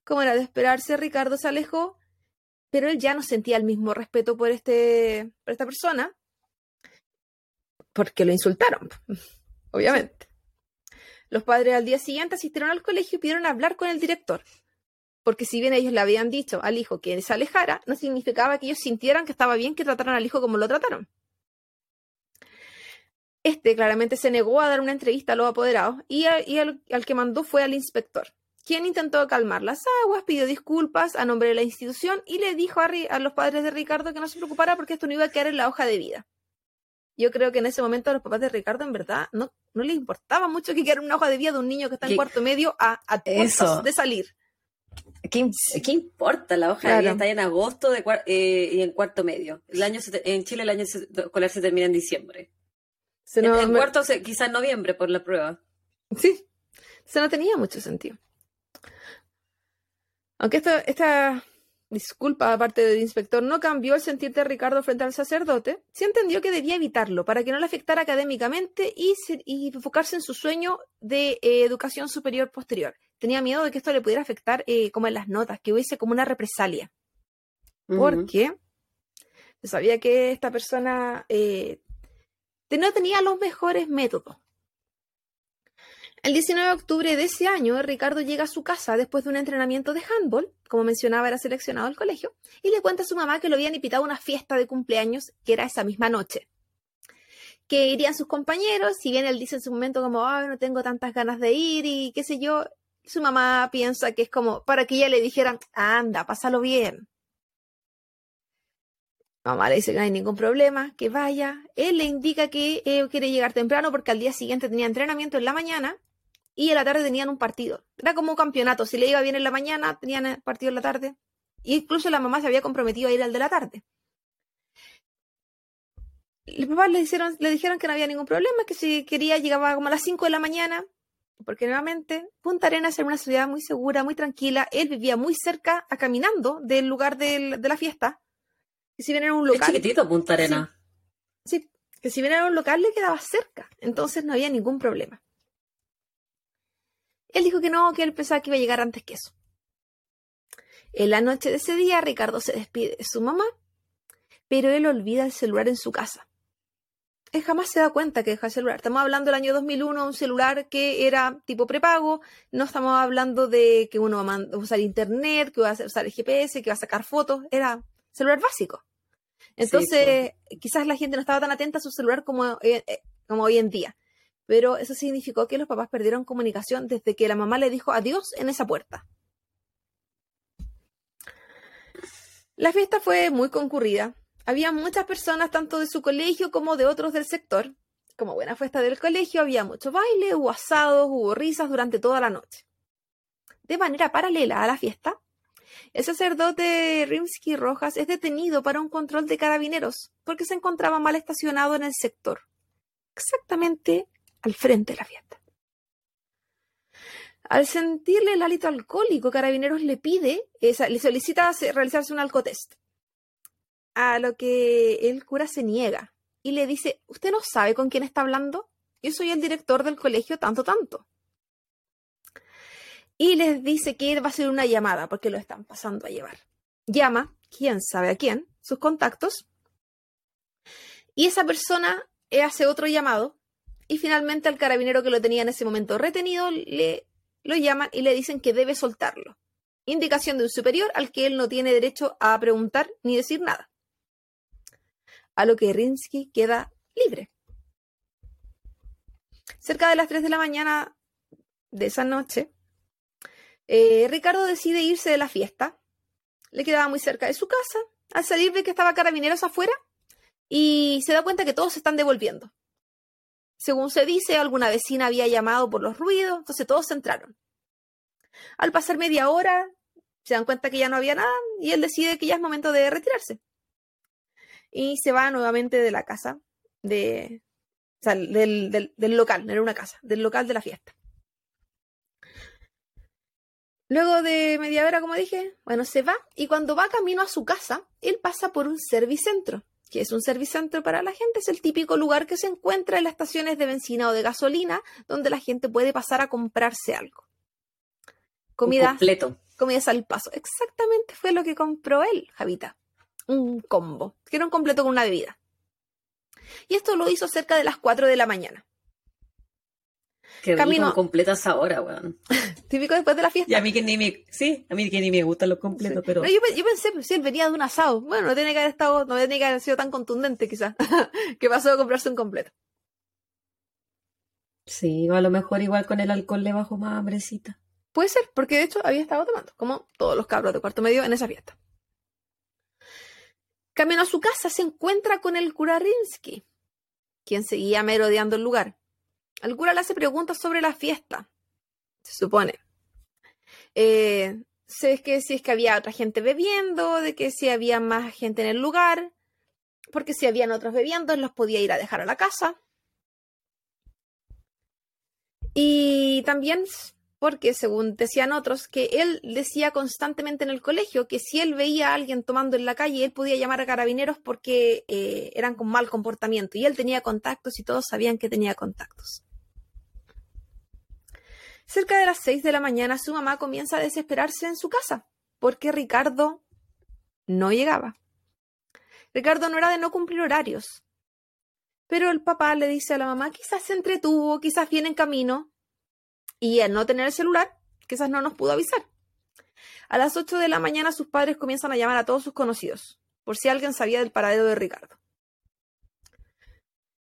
Como era de esperarse, Ricardo se alejó, pero él ya no sentía el mismo respeto por, este, por esta persona porque lo insultaron. [laughs] obviamente. Los padres al día siguiente asistieron al colegio y pidieron hablar con el director. Porque si bien ellos le habían dicho al hijo que se alejara, no significaba que ellos sintieran que estaba bien que trataran al hijo como lo trataron. Este claramente se negó a dar una entrevista a los apoderados y, al, que mandó fue al inspector, quien intentó calmar las aguas, pidió disculpas a nombre de la institución y le dijo a, a los padres de Ricardo que no se preocupara porque esto no iba a quedar en la hoja de vida. Yo creo que en ese momento a los papás de Ricardo en verdad no, no les importaba mucho que quedara una hoja de vida de un niño que está en cuarto medio a, a de salir. ¿Qué, importa? La hoja de vida está en agosto de, eh, y en cuarto medio. El año en Chile el año escolar se termina en diciembre. en, cuarto quizás en noviembre por la prueba. Sí, eso no tenía mucho sentido. Aunque esta, esta disculpa aparte del inspector no cambió el sentir de Ricardo frente al sacerdote, sí entendió que debía evitarlo para que no le afectara académicamente y, enfocarse en su sueño de eh, educación superior posterior. Tenía miedo de que esto le pudiera afectar eh, como en las notas, que hubiese como una represalia. Porque sabía que esta persona eh, no tenía los mejores métodos el 19 de octubre de ese año, Ricardo llega a su casa después de un entrenamiento de handball, como mencionaba, era seleccionado al colegio, y le cuenta a su mamá que lo habían invitado a una fiesta de cumpleaños que era esa misma noche. Que irían sus compañeros, si bien él dice en su momento como, ay, no tengo tantas ganas de ir y qué sé yo, su mamá piensa que es como para que ella le dijeran, anda, pásalo bien. Mamá le dice que no hay ningún problema, que vaya. Él le indica que eh, quiere llegar temprano porque al día siguiente tenía entrenamiento en la mañana y en la tarde tenían un partido. Era como un campeonato. Si le iba bien en la mañana, tenían partido en la tarde. Incluso la mamá se había comprometido a ir al de la tarde. Los papás le, dijeron, le dijeron que no había ningún problema, que si quería llegaba como a las 5 de la mañana, porque nuevamente Punta Arenas era una ciudad muy segura, muy tranquila. Él vivía muy cerca, a caminando del lugar de la fiesta. Y si bien era un local. Es chiquitito Punta Arenas. sí, que si bien era un local le quedaba cerca, entonces no había ningún problema. Él dijo que no, que él pensaba que iba a llegar antes que eso. En la noche de ese día, Ricardo se despide de su mamá, pero él olvida el celular en su casa. Él jamás se da cuenta que deja el celular. Estamos hablando del año 2001, un celular que era tipo prepago. No estamos hablando de que uno va a usar internet, que va a usar el GPS, que va a sacar fotos. Era celular básico. Entonces, quizás la gente no estaba tan atenta a su celular como, eh, eh, como hoy en día pero eso significó que los papás perdieron comunicación desde que la mamá le dijo adiós en esa puerta. La fiesta fue muy concurrida. Había muchas personas, tanto de su colegio como de otros del sector. Como buena fiesta del colegio, había mucho baile, hubo asados, hubo risas durante toda la noche. De manera paralela a la fiesta, el sacerdote Rimsky Rojas es detenido para un control de carabineros porque se encontraba mal estacionado en el sector, exactamente al frente de la fiesta. Al sentirle el hálito alcohólico, Carabineros le pide, le solicita realizarse un alcotest. A lo que el cura se niega y le dice, ¿usted no sabe con quién está hablando? Yo soy el director del colegio tanto, tanto. Y les dice que va a hacer una llamada porque lo están pasando a llevar. Llama, quién sabe a quién, sus contactos. Y esa persona hace otro llamado y finalmente al carabinero que lo tenía en ese momento retenido le lo llaman y le dicen que debe soltarlo. Indicación de un superior al que él no tiene derecho a preguntar ni decir nada. A lo que Rinsky queda libre. Cerca de las 3 de la mañana de esa noche, eh, Ricardo decide irse de la fiesta. Le quedaba muy cerca de su casa. Al salir ve que estaba carabineros afuera y se da cuenta que todos se están devolviendo. Según se dice, alguna vecina había llamado por los ruidos, entonces todos entraron. Al pasar media hora, se dan cuenta que ya no había nada y él decide que ya es momento de retirarse. Y se va nuevamente de la casa, de, del, del local, no era una casa, del local de la fiesta. Luego de media hora, como dije, bueno, se va y cuando va camino a su casa, él pasa por un servicentro que es un servicentro para la gente, es el típico lugar que se encuentra en las estaciones de benzina o de gasolina, donde la gente puede pasar a comprarse algo. Comida. completo. Comidas al paso. Exactamente fue lo que compró él, Javita. Un combo, que era un completo con una bebida. Y esto lo hizo cerca de las 4 de la mañana. Qué Camino- rico completas ahora, weón. [laughs] Típico después de la fiesta. Y a mí que ni me, sí, a mí que ni me gustan los completos, Sí. pero No, yo, pe- yo pensé, pues, si él venía de un asado. Bueno, no tiene que haber estado, no tiene que haber sido tan contundente, quizás. [laughs] que pasó de comprarse un completo. sí, a lo mejor igual con el alcohol le bajo más hambrecita. Puede ser, porque de hecho había estado tomando, como todos los cabros de cuarto medio en esa fiesta. Camino a su casa se encuentra con el cura Rinsky, quien seguía merodeando el lugar. El cura le hace preguntas sobre la fiesta, se supone. Eh, si que si es que había otra gente bebiendo, de que si había más gente en el lugar, porque si habían otros bebiendo, los podía ir a dejar a la casa. Y también porque, según decían otros, que él decía constantemente en el colegio que si él veía a alguien tomando en la calle, él podía llamar a carabineros porque eh, eran con mal comportamiento. Y él tenía contactos y todos sabían que tenía contactos. Cerca de las 6 de la mañana, su mamá comienza a desesperarse en su casa porque Ricardo no llegaba. Ricardo no era de no cumplir horarios. Pero el papá le dice a la mamá, quizás se entretuvo, quizás viene en camino. Y al no tener el celular, quizás no nos pudo avisar. A las 8 de la mañana sus padres comienzan a llamar a todos sus conocidos, por si alguien sabía del paradero de Ricardo.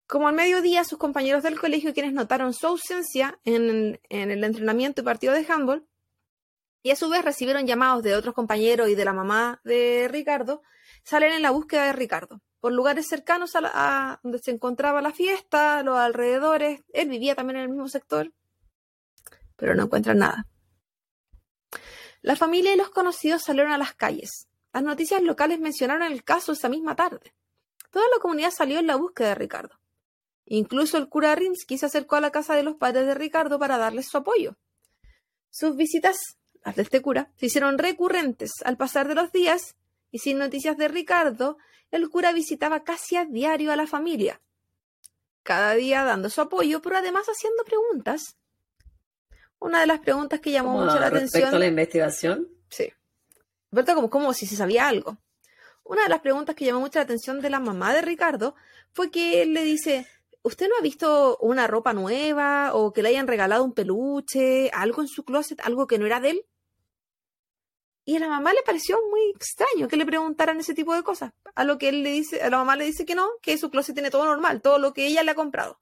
Como al mediodía, sus compañeros del colegio, quienes notaron su ausencia en, el entrenamiento y partido de handball, y a su vez recibieron llamados de otros compañeros y de la mamá de Ricardo, salen en la búsqueda de Ricardo, por lugares cercanos a donde se encontraba la fiesta, los alrededores. Él vivía también en el mismo sector, pero no encuentran nada. La familia y los conocidos salieron a las calles. Las noticias locales mencionaron el caso esa misma tarde. Toda la comunidad salió en la búsqueda de Ricardo. Incluso el cura Rinsky se acercó a la casa de los padres de Ricardo para darles su apoyo. Sus visitas, las de este cura, se hicieron recurrentes al pasar de los días y sin noticias de Ricardo, el cura visitaba casi a diario a la familia, cada día dando su apoyo, pero además haciendo preguntas. Una de las preguntas que llamó mucho la respecto atención. a la investigación, Sí. ¿Verdad? Como, como si se sabía algo. Una de las preguntas que llamó mucho la atención de la mamá de Ricardo fue que él le dice, ¿usted no ha visto una ropa nueva o que le hayan regalado un peluche, algo en su closet, algo que no era de él? Y a la mamá le pareció muy extraño que le preguntaran ese tipo de cosas. A lo que él le dice, a la mamá le dice que no, que su closet tiene todo normal, todo lo que ella le ha comprado.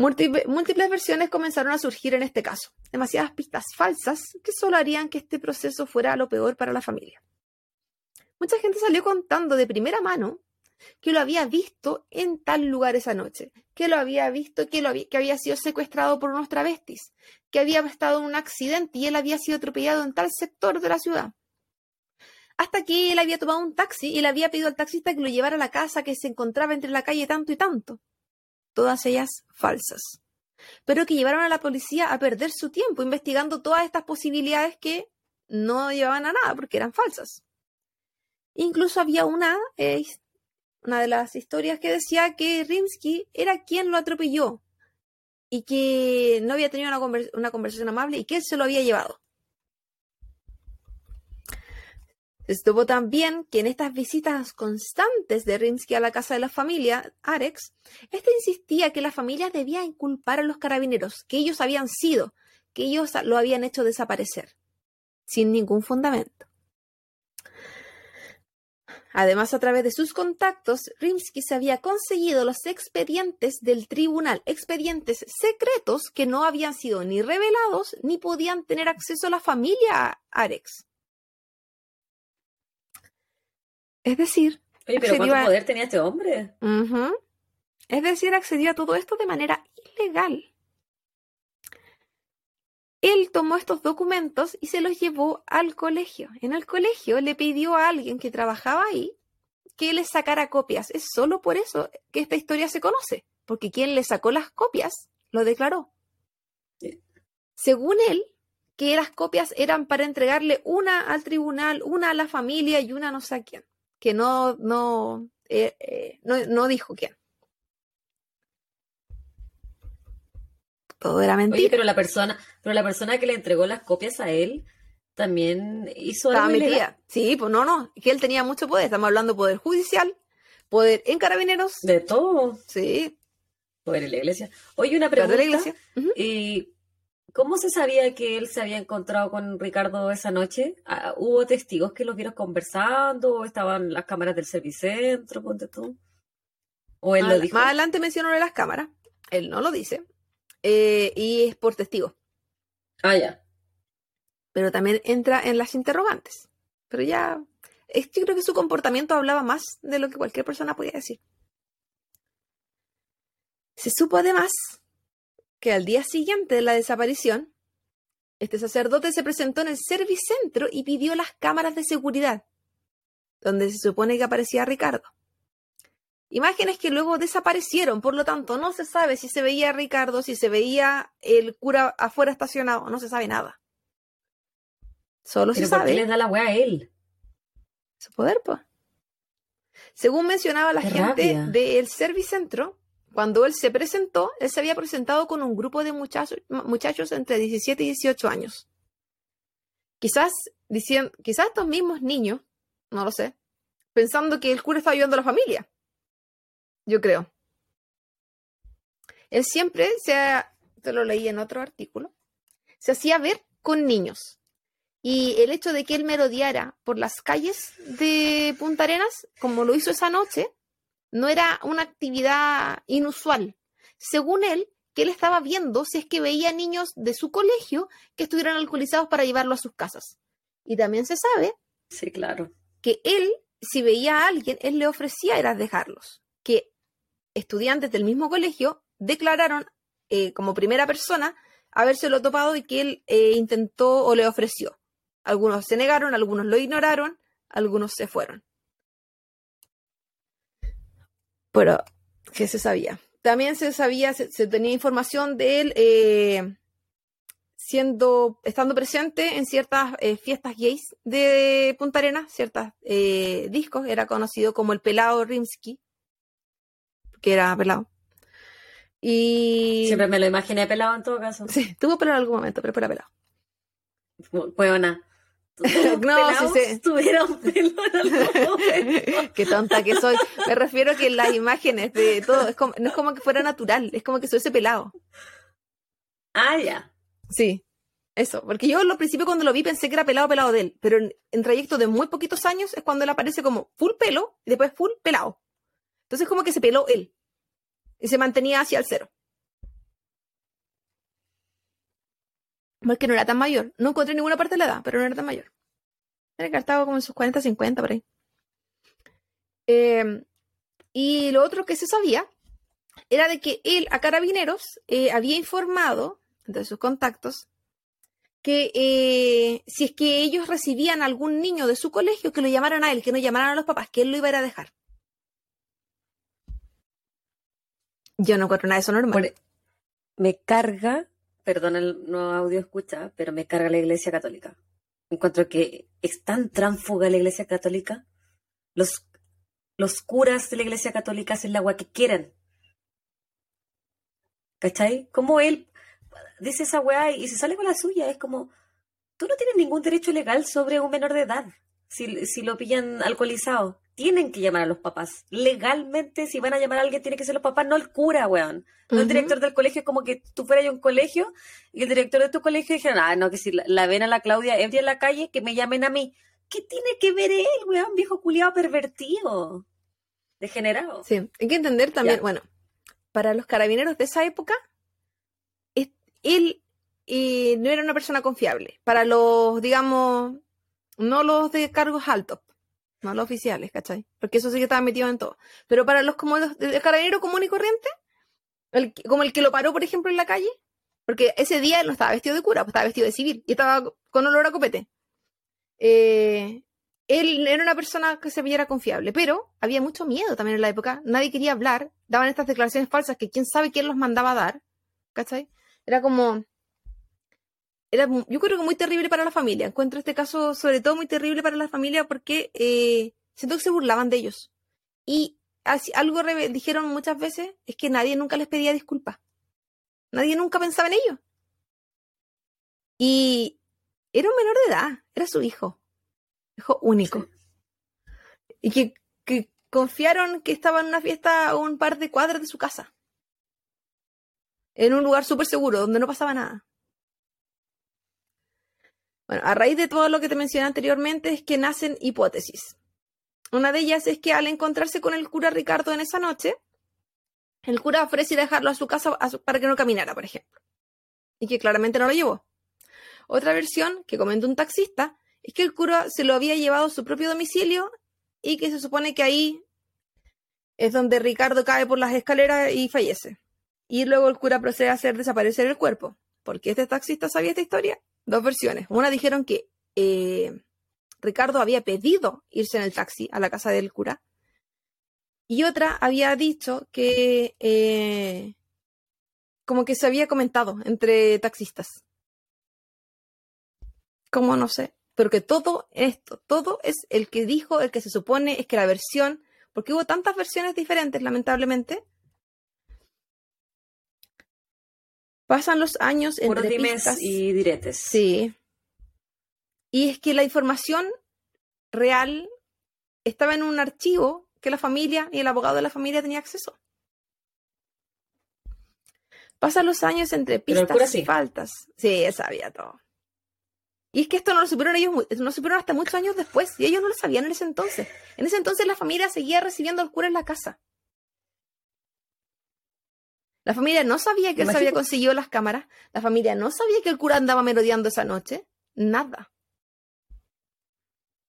Múltiple- múltiples versiones comenzaron a surgir en este caso, demasiadas pistas falsas que solo harían que este proceso fuera lo peor para la familia. Mucha gente salió contando de primera mano que lo había visto en tal lugar esa noche, que lo había visto, que, lo había, que había sido secuestrado por unos travestis, que había estado en un accidente y él había sido atropellado en tal sector de la ciudad. Hasta que él había tomado un taxi y le había pedido al taxista que lo llevara a la casa que se encontraba entre la calle tanto y tanto todas ellas falsas, pero que llevaron a la policía a perder su tiempo investigando todas estas posibilidades que no llevaban a nada porque eran falsas. Incluso había una, eh, una de las historias que decía que Rimsky era quien lo atropelló y que no había tenido una, una conversación amable y que él se lo había llevado. Se supo también que en estas visitas constantes de Rimsky a la casa de la familia, Arex, este insistía que la familia debía inculpar a los carabineros, que ellos habían sido, que ellos lo habían hecho desaparecer, sin ningún fundamento. Además, a través de sus contactos, Rimsky se había conseguido los expedientes del tribunal, expedientes secretos que no habían sido ni revelados ni podían tener acceso a la familia Arex. Es decir, Oye, pero accedió ¿cuánto a- poder tenía este hombre? Es decir, accedió a todo esto de manera ilegal. Él tomó estos documentos y se los llevó al colegio. En el colegio le pidió a alguien que trabajaba ahí que le sacara copias. Es solo por eso que esta historia se conoce, porque quien le sacó las copias lo declaró. Sí. Según él, que las copias eran para entregarle una al tribunal, una a la familia y una no sé a quién, que no, no, eh, eh, no, no dijo quién. Todo era Oye, mentira. pero la persona, pero la persona que le entregó las copias a él también hizo Estaba algo ilegal. Sí, pues no, no. Que él tenía mucho poder. Estamos hablando de poder judicial, poder en carabineros. De todo. Sí. Poder en la iglesia. Oye, una pregunta. la iglesia. ¿Y cómo se sabía que él se había encontrado con Ricardo esa noche? Ah, ¿Hubo testigos que los vieron conversando? ¿O estaban las cámaras del servicentro? Ponte tú. ¿O él Más, lo dijo? más adelante mencionó lo de las cámaras. Él no lo dice. Eh, y es por testigo. Ah, ya. Pero también entra en las interrogantes. Pero ya. Es, yo creo que su comportamiento hablaba más de lo que cualquier persona podía decir. Se supo además que al día siguiente de la desaparición, este sacerdote se presentó en el servicentro y pidió las cámaras de seguridad, donde se supone que aparecía Ricardo. Imágenes que luego desaparecieron, por lo tanto, no se sabe si se veía a Ricardo, si se veía el cura afuera estacionado, no se sabe nada. Solo se ¿Pero por sabe qué le da la weá a él? su poder, pues. Según mencionaba la Qué gente rabia. del Servicentro, cuando él se presentó, él se había presentado con un grupo de muchachos, muchachos entre 17 y 18 años. Quizás, diciendo, quizás estos mismos niños, no lo sé, pensando que el cura estaba ayudando a la familia. Yo creo. Él siempre se lo leí en otro artículo, se hacía ver con niños. Y el hecho de que él merodeara por las calles de Punta Arenas, como lo hizo esa noche, no era una actividad inusual. Según él, que él estaba viendo si es que veía niños de su colegio que estuvieran alcoholizados para llevarlo a sus casas. Y también se sabe Sí, claro. que él, si veía a alguien, él le ofrecía era dejarlos. Que estudiantes del mismo colegio declararon eh, como primera persona habérselo topado y que él eh, intentó o le ofreció. Algunos se negaron, algunos lo ignoraron, algunos se fueron. Pero, ¿qué se sabía? También se sabía, se, se tenía información de él eh, siendo, estando presente en ciertas eh, fiestas gays de Punta Arenas, ciertas eh, discos, era conocido como el pelado Rimsky, que era pelado. Y Siempre me lo imaginé pelado en todo caso. sí, tuvo pelo en algún momento, pero era pelado. Hueona. [laughs] No, sí sé. Tuvieron pelo en algún momento. [laughs] Qué tonta que soy. Me refiero a que las imágenes de todo, es como- no es como que fuera natural, es como que soy ese pelado. Ah, ya. Sí, eso. Porque yo al principio cuando lo vi pensé que era pelado pelado de él, pero en, en trayecto de muy poquitos años es cuando él aparece como full pelo y después full pelado. Entonces como que se peló él y se mantenía hacia el cero. Porque no era tan mayor. No encontré ninguna parte de la edad, pero no era tan mayor. Era que estaba como en sus 40, 50 por ahí. Eh, y lo otro que se sabía era de que él a Carabineros eh, había informado, entre sus contactos, que eh, si es que ellos recibían a algún niño de su colegio, que lo llamaran a él, que no llamaran a los papás, que él lo iba a ir a dejar. Yo no encuentro nada de eso normal. Por- me carga, perdón el no audio escucha, pero me carga la iglesia católica. Encuentro que es tan tránfuga la iglesia católica. Los, los curas de la iglesia católica hacen la agua que quieren. ¿Cachai? Como él dice esa weá y se sale con la suya. Es como, tú no tienes ningún derecho legal sobre un menor de edad. Si, si lo pillan alcoholizado, tienen que llamar a los papás. Legalmente, si van a llamar a alguien, tiene que ser los papás, no el cura, weón. No el director del colegio, es como que tú fueras a un colegio y el director de tu colegio dijeron, ah, no, que si la, la ven a la Claudia ebria en la calle, que me llamen a mí. ¿Qué tiene que ver él, weón? Viejo culiado pervertido. Degenerado. Sí, hay que entender también, Ya. bueno, para los carabineros de esa época, él eh, no era una persona confiable. Para los, digamos, no los de cargos altos, no los oficiales, ¿cachai? Porque eso sí que estaba metido en todo. Pero para los como de carabinero común y corriente, el como el que lo paró, por ejemplo, en la calle, porque ese día él no estaba vestido de cura, pues estaba vestido de civil y estaba con olor a copete. Eh, él era una persona que se viera confiable, pero había mucho miedo también en la época. Nadie quería hablar, daban estas declaraciones falsas que quién sabe quién los mandaba a dar, ¿cachai? Era como... Era, yo creo que muy terrible para la familia. Encuentro este caso sobre todo muy terrible para la familia porque eh, siento que se burlaban de ellos. Y así- algo dijeron muchas veces es que nadie nunca les pedía disculpas. Nadie nunca pensaba en ellos. Y era un menor de edad, era su hijo, hijo único. Y que, que confiaron que estaba en una fiesta a un par de cuadras de su casa. en un lugar súper seguro, donde no pasaba nada. Bueno, a raíz de todo lo que te mencioné anteriormente es que nacen hipótesis. Una de ellas es que al encontrarse con el cura Ricardo en esa noche, el cura ofrece dejarlo a su casa para que no caminara, por ejemplo. Y que claramente no lo llevó. Otra versión que comentó un taxista es que el cura se lo había llevado a su propio domicilio y que se supone que ahí es donde Ricardo cae por las escaleras y fallece. Y luego el cura procede a hacer desaparecer el cuerpo. ¿Por qué este taxista sabía esta historia? Dos versiones. Una dijeron que eh, Ricardo había pedido irse en el taxi a la casa del cura. Y otra había dicho que eh, como que se había comentado entre taxistas. Como no sé, pero que todo esto, todo es el que dijo, el que se supone es que la versión, porque hubo tantas versiones diferentes, lamentablemente. Pasan los años entre pistas. y diretes. Sí. Y es que la información real estaba en un archivo que la familia y el abogado de la familia tenía acceso. Pasan los años entre pistas y faltas. Sí, sabía todo. Y es que esto no lo supieron ellos, no lo supieron hasta muchos años después, y ellos no lo sabían en ese entonces. En ese entonces la familia seguía recibiendo al cura en la casa. La familia no sabía que él se había conseguido las cámaras, la familia no sabía que el cura andaba merodeando esa noche, nada.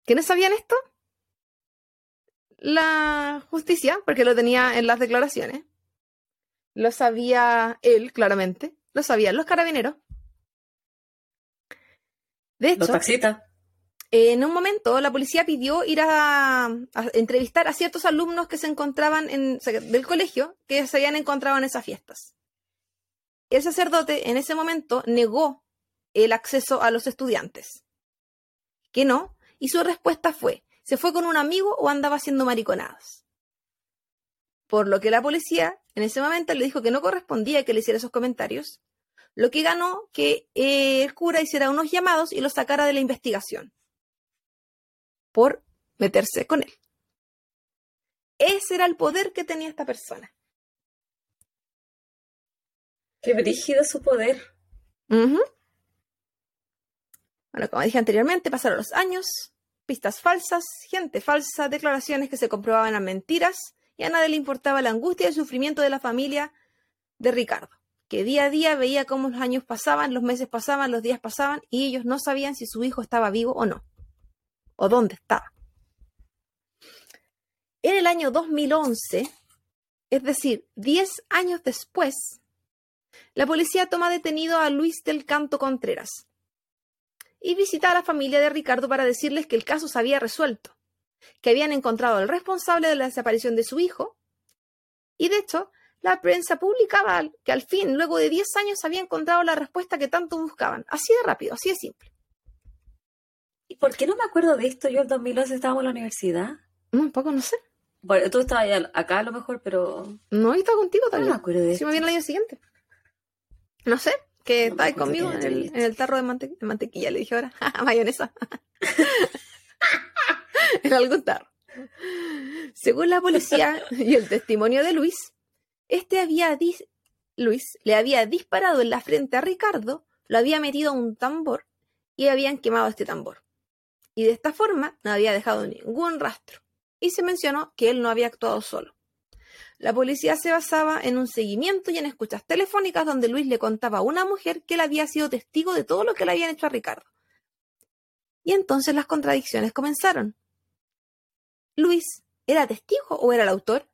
¿Quiénes sabían esto? La justicia, porque lo tenía en las declaraciones. Lo sabía él, claramente. Lo sabían los carabineros. De hecho, en un momento la policía pidió ir a, entrevistar a ciertos alumnos que se encontraban en, del colegio que se habían encontrado en esas fiestas. El sacerdote en ese momento negó el acceso a los estudiantes. Que no, y su respuesta fue, ¿se fue con un amigo o andaba haciendo mariconadas? Por lo que la policía en ese momento le dijo que no correspondía que le hiciera esos comentarios lo que ganó que el cura hiciera unos llamados y lo sacara de la investigación por meterse con él. Ese era el poder que tenía esta persona. Qué brígido su poder. Bueno, como dije anteriormente, pasaron los años, pistas falsas, gente falsa, declaraciones que se comprobaban a mentiras y a nadie le importaba la angustia y el sufrimiento de la familia de Ricardo que día a día veía cómo los años pasaban, los meses pasaban, los días pasaban y ellos no sabían si su hijo estaba vivo o no, o dónde estaba. En el año 2011, es decir, 10 años después, la policía toma detenido a Luis del Canto Contreras y visita a la familia de Ricardo para decirles que el caso se había resuelto, que habían encontrado al responsable de la desaparición de su hijo y de hecho la prensa publicaba que al fin, luego de 10 años, había encontrado la respuesta que tanto buscaban. Así de rápido, así de simple. ¿Y por qué no me acuerdo de esto? Yo en 2011 estábamos en la universidad. No, un poco no sé. Bueno, tú estabas acá a lo mejor, pero... No, yo estaba contigo también. No me acuerdo de esto. Sí, me viene el año siguiente. No sé, que no conmigo en el, tarro de, mantequilla, le dije ahora. [laughs] Mayonesa. [laughs] en algún tarro. Según la policía y el testimonio de Luis, este había Luis le había disparado en la frente a Ricardo, lo había metido a un tambor y habían quemado este tambor. Y de esta forma no había dejado ningún rastro. Y se mencionó que él no había actuado solo. La policía se basaba en un seguimiento y en escuchas telefónicas donde Luis le contaba a una mujer que él había sido testigo de todo lo que le habían hecho a Ricardo. Y entonces las contradicciones comenzaron. ¿Luis era testigo o era el autor?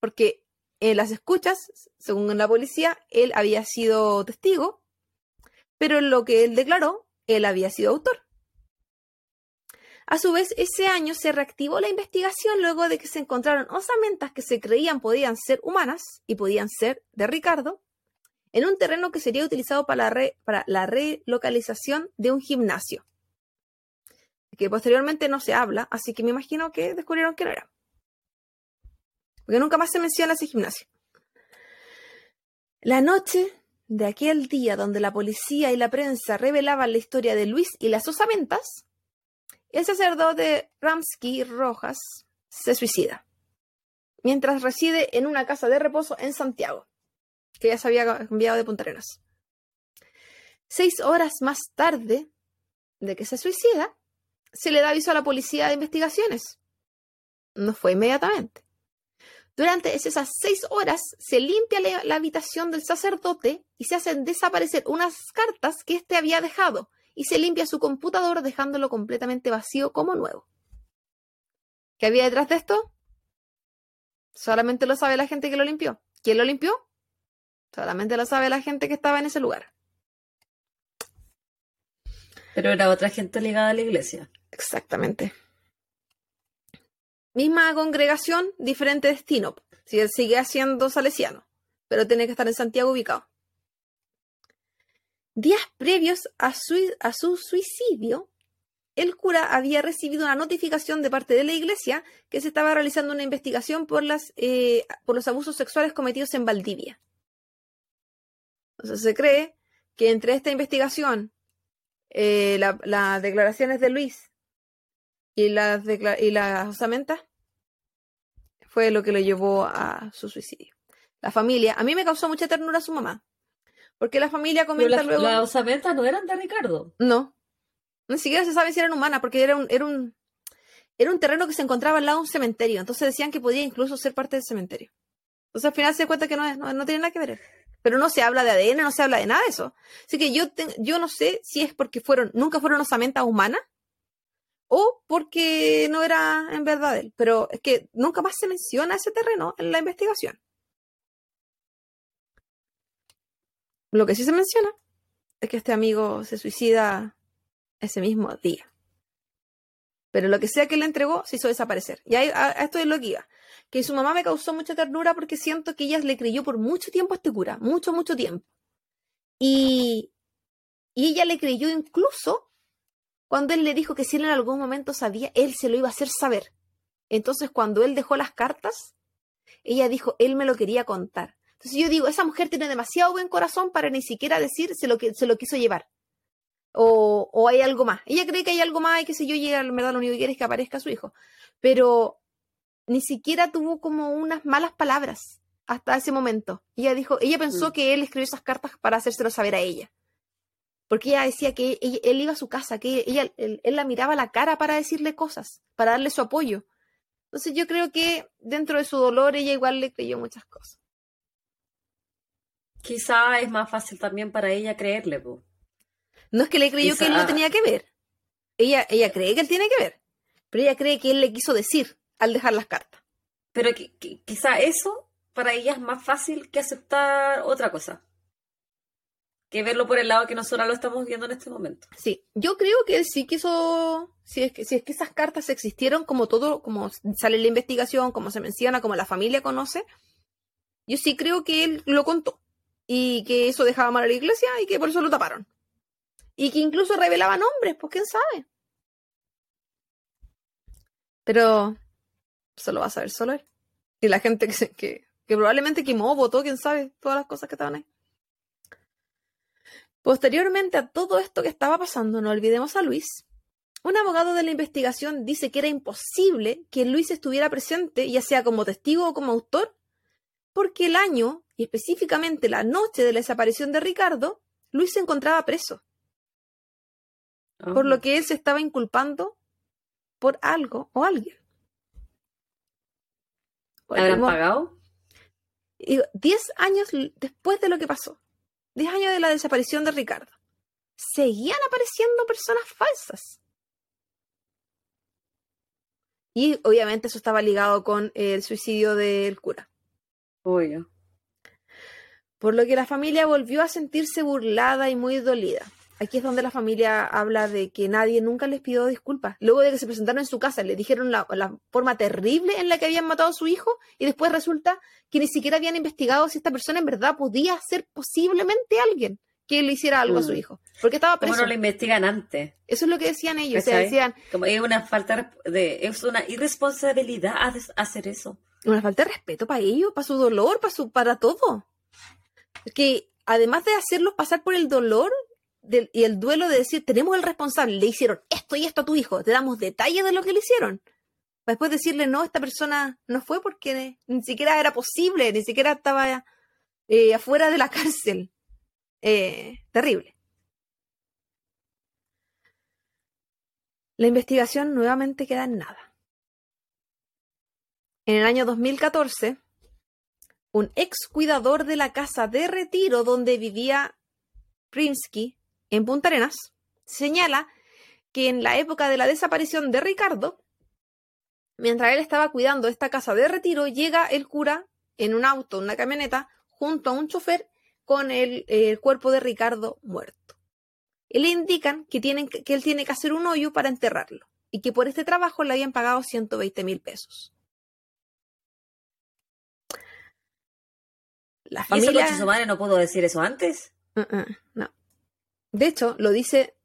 Porque en las escuchas, según la policía, él había sido testigo, pero en lo que él declaró, él había sido autor. A su vez, ese año se reactivó la investigación luego de que se encontraron osamentas que se creían podían ser humanas y podían ser de Ricardo en un terreno que sería utilizado para la, para la relocalización de un gimnasio. Que posteriormente no se habla, así que me imagino que descubrieron que no era porque nunca más se menciona ese gimnasio. La noche de aquel día donde la policía y la prensa revelaban la historia de Luis y las osamentas, el sacerdote Ramsky Rojas se suicida, mientras reside en una casa de reposo en Santiago. que ya se había cambiado de Punta Arenas. Seis horas más tarde de que se suicida, se le da aviso a la policía de investigaciones. No fue inmediatamente. Durante esas seis horas se limpia la, la habitación del sacerdote y se hacen desaparecer unas cartas que éste había dejado y se limpia su computador dejándolo completamente vacío como nuevo. ¿Qué había detrás de esto? Solamente lo sabe la gente que lo limpió. ¿Quién lo limpió? Solamente lo sabe la gente que estaba en ese lugar. Pero era otra gente ligada a la iglesia. Exactamente. Misma congregación, diferente destino. Si él sigue siendo salesiano, pero tiene que estar en Santiago ubicado. Días previos a su, suicidio, el cura había recibido una notificación de parte de la iglesia que se estaba realizando una investigación por, eh, los abusos sexuales cometidos en Valdivia. Entonces se cree que entre esta investigación, eh, las declaraciones de Luis y las, y las osamentas, fue lo que lo llevó a su suicidio. La familia, a mí me causó mucha ternura su mamá, porque la familia comenta luego... Las osamentas no eran de Ricardo. No, ni siquiera se sabe si eran humanas, porque era un, era un, era un terreno que se encontraba al lado de un cementerio. Entonces decían que podía incluso ser parte del cementerio. Entonces al final se da cuenta que no, no, no tiene nada que ver. Pero no se habla de ADN, no se habla de nada de eso. Así que yo, yo no sé si es porque fueron, nunca fueron osamentas humanas o porque no era en verdad él. Pero es que nunca más se menciona ese terreno en la investigación. Lo que sí se menciona es que este amigo se suicida ese mismo día. Pero lo que sea que le entregó se hizo desaparecer. Y a, esto es lo que iba. Que su mamá me causó mucha ternura porque siento que ella le creyó por mucho tiempo a este cura. Mucho, mucho tiempo. Y, y ella le creyó incluso cuando él le dijo que si él en algún momento sabía, él se lo iba a hacer saber. Entonces, cuando él dejó las cartas, ella dijo, él me lo quería contar. Entonces yo digo, esa mujer tiene demasiado buen corazón para ni siquiera decir se lo que se lo quiso llevar o, hay algo más. Ella cree que hay algo más y que si yo llega, en verdad lo único que quiere es que aparezca su hijo. Pero ni siquiera tuvo como unas malas palabras hasta ese momento. Ella dijo, ella pensó mm. que él escribió esas cartas para hacérselo saber a ella. Porque ella decía que él iba a su casa, que ella, él, la miraba a la cara para decirle cosas, para darle su apoyo. Entonces yo creo que dentro de su dolor ella igual le creyó muchas cosas. Quizá es más fácil también para ella creerle, no es que le creyó que él no tenía que ver. Ella, ella cree que él tiene que ver. Pero ella cree que él le quiso decir al dejar las cartas. Pero quizá eso para ella es más fácil que aceptar otra cosa. Que verlo por el lado que nosotros lo estamos viendo en este momento. Sí, yo creo que él sí quiso. Si es que, si es que esas cartas existieron, como todo, como sale en la investigación, como se menciona, como la familia conoce, yo sí creo que él lo contó. Y que eso dejaba mal a la iglesia y que por eso lo taparon. Y que incluso revelaba nombres, pues quién sabe. Pero eso lo va a saber solo él. Y la gente que, que, que probablemente quemó, votó, quién sabe, todas las cosas que estaban ahí. Posteriormente a todo esto que estaba pasando, no olvidemos a Luis. Un abogado de la investigación dice que era imposible que Luis estuviera presente, ya sea como testigo o como autor, porque el año, y específicamente la noche de la desaparición de Ricardo, Luis se encontraba preso por lo que él se estaba inculpando por algo o alguien. ¿Habrán pagado? diez años después de lo que pasó, diez años de la desaparición de Ricardo, seguían apareciendo personas falsas. Y obviamente eso estaba ligado con el suicidio del cura. Obvio. Por lo que la familia volvió a sentirse burlada y muy dolida. Aquí es donde la familia habla de que nadie nunca les pidió disculpas. Luego de que se presentaron en su casa, le dijeron la, forma terrible en la que habían matado a su hijo y después resulta que ni siquiera habían investigado si esta persona en verdad podía ser posiblemente alguien que le hiciera algo a su mm. hijo. Porque estaba preso. ¿Cómo no lo investigan antes? Eso es lo que decían ellos. decían, Como es una falta de... Es una irresponsabilidad hacer eso. Una falta de respeto para ellos, para su dolor, para, su, para todo. Que además de hacerlos pasar por el dolor, y el duelo de decir, tenemos el responsable, le hicieron esto y esto a tu hijo, te damos detalles de lo que le hicieron. después decirle, no, esta persona no fue porque ni siquiera era posible, ni siquiera estaba eh, afuera de la cárcel. Eh, terrible. La investigación nuevamente queda en nada. En el año 2014, un ex cuidador de la casa de retiro donde vivía Primsky en Punta Arenas señala que en la época de la desaparición de Ricardo, mientras él estaba cuidando esta casa de retiro, llega el cura en un auto, una camioneta, junto a un chofer con el, cuerpo de Ricardo muerto. Y le indican que, tienen, que él tiene que hacer un hoyo para enterrarlo y que por este trabajo le habían pagado 120 mil pesos. La familia... ¿Y eso madre no pudo decir eso antes? no. De hecho, lo dice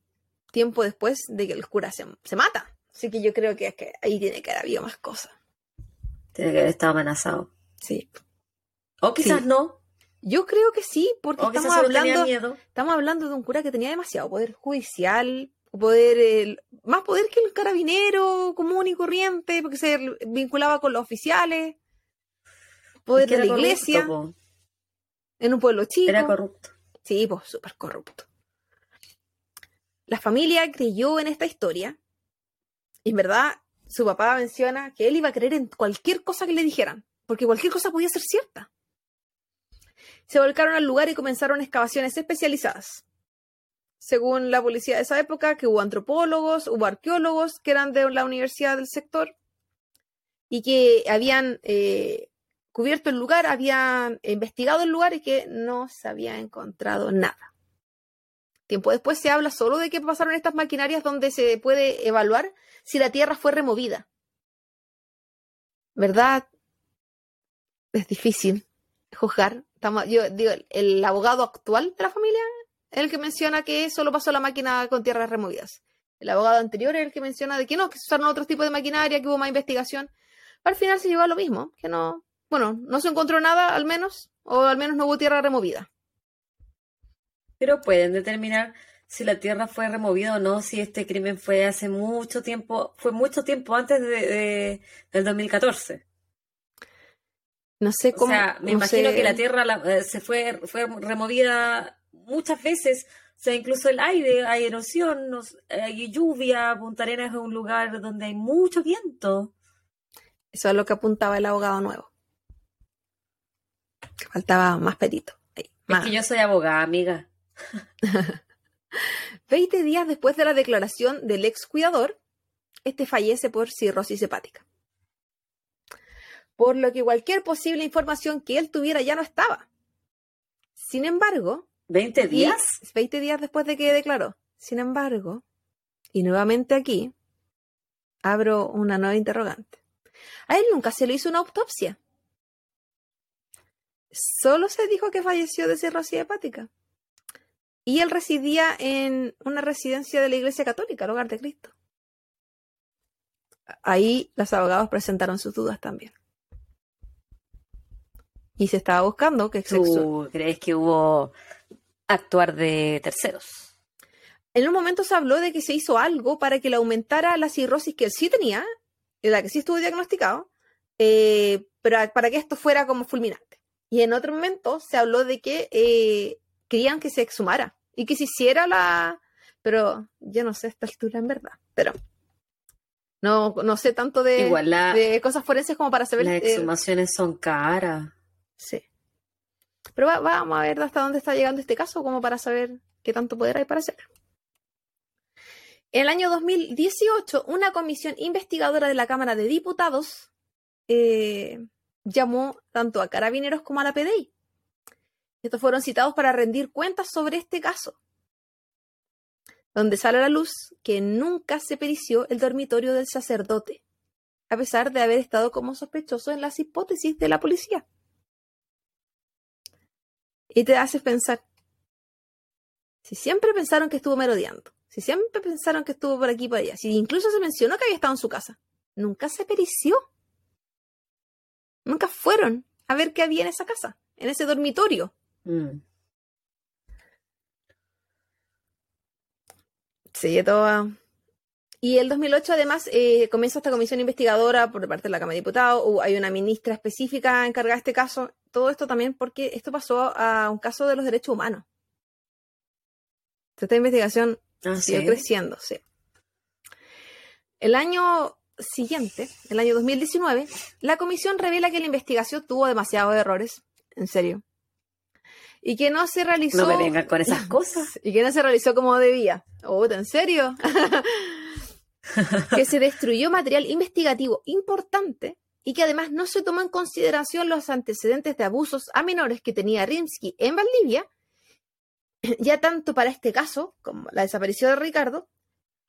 tiempo después de que el cura se, mata. Así que yo creo que, es que ahí tiene que haber habido más cosas. Tiene que haber estado amenazado. Sí. O quizás no. Yo creo que sí, porque estamos hablando, estamos hablando de un cura que tenía demasiado poder judicial, poder, más poder que el carabinero común y corriente, porque se vinculaba con los oficiales, poder de la iglesia, en un pueblo chico. Era corrupto. Sí, pues súper corrupto. La familia creyó en esta historia y en verdad su papá menciona que él iba a creer en cualquier cosa que le dijeran, porque cualquier cosa podía ser cierta. Se volcaron al lugar y comenzaron excavaciones especializadas. Según la policía de esa época, que hubo antropólogos, hubo arqueólogos que eran de la universidad del sector y que habían eh, cubierto el lugar, habían investigado el lugar y que no se había encontrado nada. Tiempo después se habla solo de que pasaron estas maquinarias donde se puede evaluar si la tierra fue removida. ¿Verdad? Es difícil juzgar. yo digo, el abogado actual de la familia es el que menciona que solo pasó la máquina con tierras removidas. El abogado anterior es el que menciona de que no, que se usaron otros tipos de maquinaria, que hubo más investigación. al final se llegó a lo mismo, que no, bueno, no se encontró nada al menos, o al menos no hubo tierra removida pero pueden determinar si la tierra fue removida o no, si este crimen fue hace mucho tiempo, fue mucho tiempo antes de, del 2014. No sé cómo. O sea, me imagino que la tierra eh, se fue, fue removida muchas veces. O sea, incluso el aire, hay erosión, hay lluvia. Punta Arenas es un lugar donde hay mucho viento. Eso es lo que apuntaba el abogado nuevo. Faltaba más perito. Es que yo soy abogada, amiga. [laughs] Veinte días después de la declaración del ex cuidador, este fallece por cirrosis hepática. Por lo que cualquier posible información que él tuviera ya no estaba. Sin embargo, ¿20 días? 20 días después de que declaró. Sin embargo, y nuevamente aquí, abro una nueva interrogante. A él nunca se le hizo una autopsia. Solo se dijo que falleció de cirrosis hepática. Y él residía en una residencia de la Iglesia Católica, el Hogar de Cristo. Ahí los abogados presentaron sus dudas también. Y se estaba buscando que ¿Tú crees que hubo actuar de terceros? En un momento se habló de que se hizo algo para que le aumentara la cirrosis que él sí tenía, la que sí estuvo diagnosticado, eh, pero para que esto fuera como fulminante. Y en otro momento se habló de que eh, querían que se exhumara y que se hiciera la... Pero yo no sé esta altura en verdad, pero no, no sé tanto de, de cosas forenses como para saber... Las eh, exhumaciones son caras. Sí. Pero vamos a ver hasta dónde está llegando este caso como para saber qué tanto poder hay para hacer. En el año 2018, una comisión investigadora de la Cámara de Diputados eh, llamó tanto a carabineros como a la PDI estos fueron citados para rendir cuentas sobre este caso, donde sale a la luz que nunca se perició el dormitorio del sacerdote, a pesar de haber estado como sospechoso en las hipótesis de la policía. Y te haces pensar, si siempre pensaron que estuvo merodeando, si siempre pensaron que estuvo por aquí y por allá, si incluso se mencionó que había estado en su casa, nunca se perició. Nunca fueron a ver qué había en esa casa, en ese dormitorio. Mm. Sí, todo Y el 2008 además eh, comienza esta comisión investigadora por parte de la Cámara de Diputados, o hay una ministra específica encargada de este caso, todo esto también porque esto pasó a un caso de los derechos humanos. Esta investigación Ah, siguió ¿sí? creciendo, sí. El año siguiente, el año 2019, la comisión revela que la investigación tuvo demasiados errores, en serio. Y que no se realizó. No me vengan con esas [laughs] cosas. Y que no se realizó como debía. Oh, ¿en serio? [laughs] que se destruyó material investigativo importante y que además no se tomó en consideración los antecedentes de abusos a menores que tenía Rimsky en Valdivia, ya tanto para este caso, como la desaparición de Ricardo,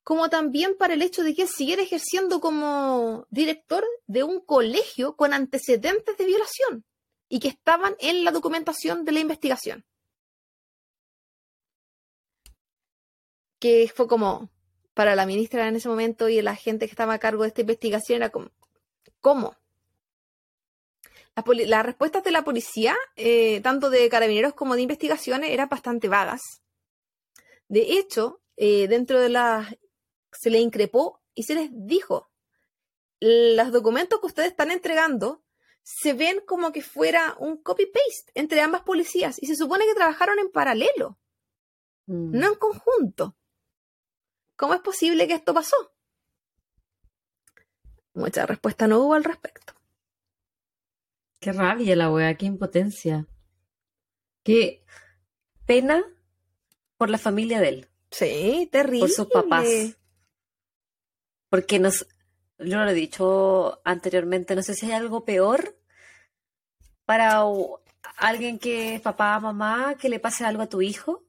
como también para el hecho de que él siguiera ejerciendo como director de un colegio con antecedentes de violación y que estaban en la documentación de la investigación. Que fue como, para la ministra en ese momento y la gente que estaba a cargo de esta investigación, era como, ¿cómo? Las, respuestas de la policía, eh, tanto de carabineros como de investigaciones, eran bastante vagas. De hecho, eh, dentro de las... se le increpó y se les dijo, los documentos que ustedes están entregando se ven como que fuera un copy-paste entre ambas policías y se supone que trabajaron en paralelo, Mm. no en conjunto. ¿Cómo es posible que esto pasó? Mucha respuesta no hubo al respecto. Qué rabia la wea, qué impotencia. Qué pena por la familia de él, Sí, terrible. por sus papás. Porque nos, yo lo he dicho anteriormente, no sé si hay algo peor para alguien que es papá, mamá, que le pase algo a tu hijo,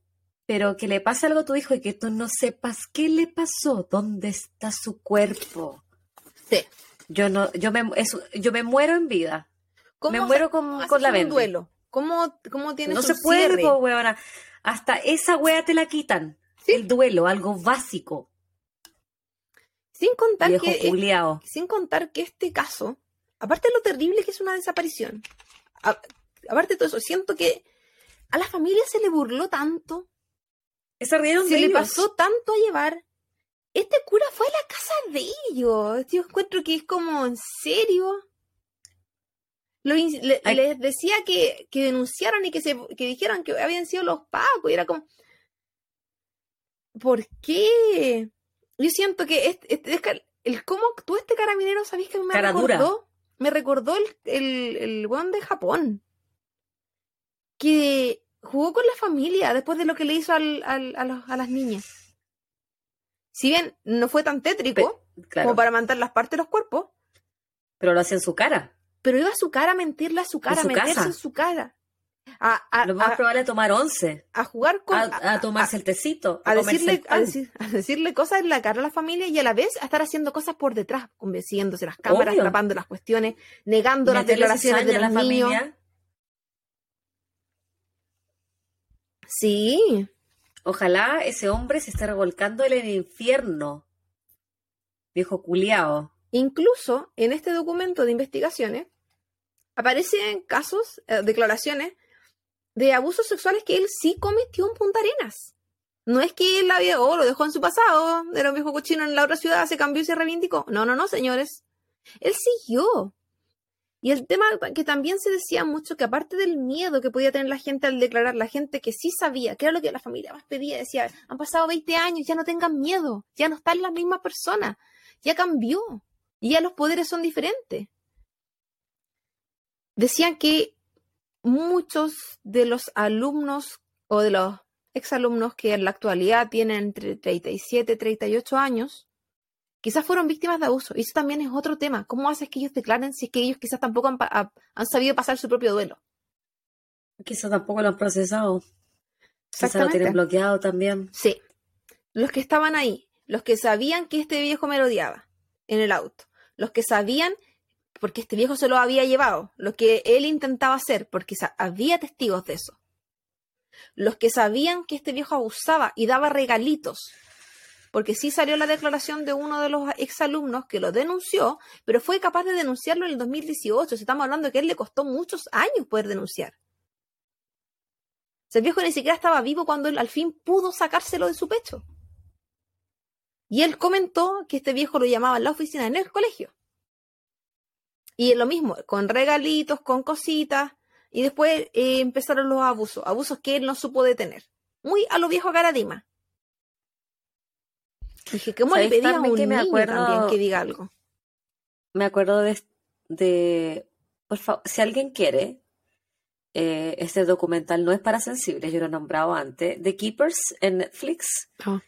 pero que le pase algo a tu hijo y que tú no sepas qué le pasó, dónde está su cuerpo. Sí. Yo no, yo me, es- yo me muero en vida. ¿Cómo Me muero con, con la Bendy. duelo? ¿Cómo, cómo tienes No se puede, po. Hasta esa wea te la quitan. Sí. El duelo, algo básico. Sin contar Viejo que culiao. sin contar que este caso, aparte de lo terrible que es una desaparición, a- aparte de todo eso, siento que a la familia se le burló tanto, Se rieron se de le ellos. pasó tanto a llevar. Este cura fue a la casa de ellos. Yo encuentro que es como, ¿en serio? Lo le- les decía que, que denunciaran y que, se, que dijeran que habían sido los pacos. Y era como, ¿por qué? Yo siento que este, este- el cómo actuó este carabinero, ¿sabéis que me recordó? Me recordó el, el, el weón de Japón. Que jugó con la familia después de lo que le hizo al- al- a, los- a las niñas. Si bien no fue tan tétrico Claro, como para mantener las partes de los cuerpos, pero lo hacía en su cara. pero iba a su cara a mentirle a su cara, su a meterse casa. en su cara. A, a- Lo más a- probable es tomar once, a jugar con. a, tomarse el tecito, a decirle, a, pan. decir- a decirle cosas en la cara a la familia y a la vez a estar haciendo cosas por detrás, convenciéndose las cámaras, Obvio. tapando las cuestiones, negando las declaraciones de los la niños. familia. Sí, Ojalá ese hombre se esté revolcando en el infierno. Viejo culiao. incluso en este documento de investigaciones aparecen casos, eh, declaraciones de abusos sexuales que él sí cometió en Punta Arenas. No es que él había, oh, lo dejó en su pasado, era un viejo cochino en la otra ciudad, se cambió y se reivindicó. No, no, no, señores. Él siguió. Y el tema que también se decía mucho, que aparte del miedo que podía tener la gente al declarar, la gente que sí sabía, que era lo que la familia más pedía, decía, han pasado 20 años, ya no tengan miedo, ya no están las mismas personas, ya cambió, y ya los poderes son diferentes. Decían que muchos de los alumnos o de los exalumnos que en la actualidad tienen entre 37 y 38 años, quizás fueron víctimas de abuso. Y eso también es otro tema. ¿Cómo haces que ellos declaren si es que ellos quizás tampoco han, pa- ha- han sabido pasar su propio duelo? Quizás tampoco lo han procesado. Quizás lo tienen bloqueado también. Sí. Los que estaban ahí, los que sabían que este viejo me odiaba en el auto, los que sabían porque este viejo se lo había llevado, lo que él intentaba hacer, porque había testigos de eso. Los que sabían que este viejo abusaba y daba regalitos, porque sí salió la declaración de uno de los exalumnos que lo denunció, pero fue capaz de denunciarlo en el 2018. Si estamos hablando de que a él le costó muchos años poder denunciar. El viejo ni siquiera estaba vivo cuando él al fin pudo sacárselo de su pecho. Y él comentó que este viejo lo llamaba en la oficina en el colegio. Y lo mismo, con regalitos, con cositas. Y después eh, empezaron los abusos, abusos que él no supo detener. Muy a lo viejo Caradima. Dije, ¿cómo le pedía a un que me acuerdo, también que diga algo? Me acuerdo de, de por favor, si alguien quiere, eh, este documental no es para sensibles, yo lo he nombrado antes, The Keepers en Netflix. Ah.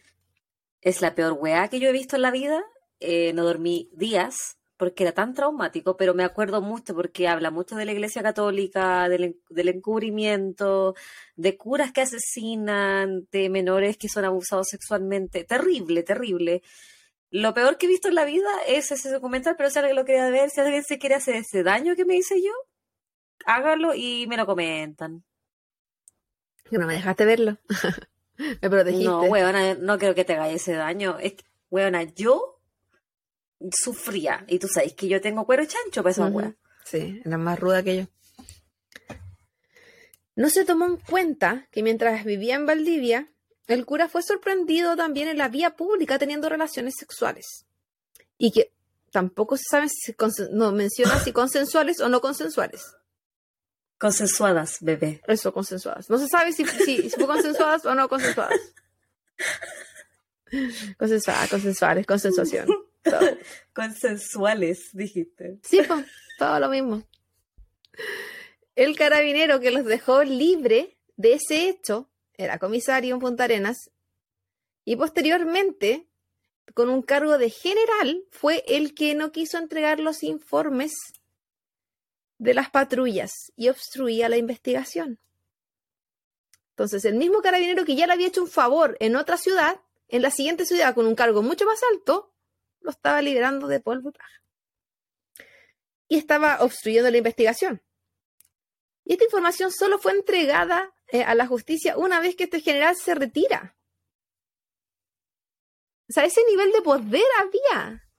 Es la peor weá que yo he visto en la vida. Eh, no dormí días porque era tan traumático, pero me acuerdo mucho porque habla mucho de la Iglesia Católica, del, del, encubrimiento, de curas que asesinan, de menores que son abusados sexualmente. Terrible, terrible. Lo peor que he visto en la vida es ese documental, pero si alguien lo quería ver, si alguien se quiere hacer ese daño que me hice yo, hágalo y me lo comentan. Que no me dejaste verlo. [laughs] me protegiste. No, weona, no creo que te haga ese daño. Es que, weona, yo sufría. Y tú sabes que yo tengo cuero chancho para esa Sí, era más ruda que yo. No se tomó en cuenta que mientras vivía en Valdivia, el cura fue sorprendido también en la vía pública teniendo relaciones sexuales. Y que tampoco se sabe si no menciona si [laughs] consensuales o no consensuales. Consensuadas, bebé. Eso, consensuadas. No se sabe si, si, fue consensuadas o no consensuadas. [laughs] Consensuadas, consensuales, consensuación. [laughs] Consensuales, dijiste. Sí, pues, todo lo mismo. El carabinero que los dejó libre de ese hecho era comisario en Punta Arenas y posteriormente, con un cargo de general, fue el que no quiso entregar los informes de las patrullas y obstruía la investigación. Entonces, el mismo carabinero que ya le había hecho un favor en otra ciudad, en la siguiente ciudad con un cargo mucho más alto, lo estaba liberando de polvo y estaba obstruyendo la investigación. Y esta información solo fue entregada eh, a la justicia una vez que este general se retira. O sea, ese nivel de poder había.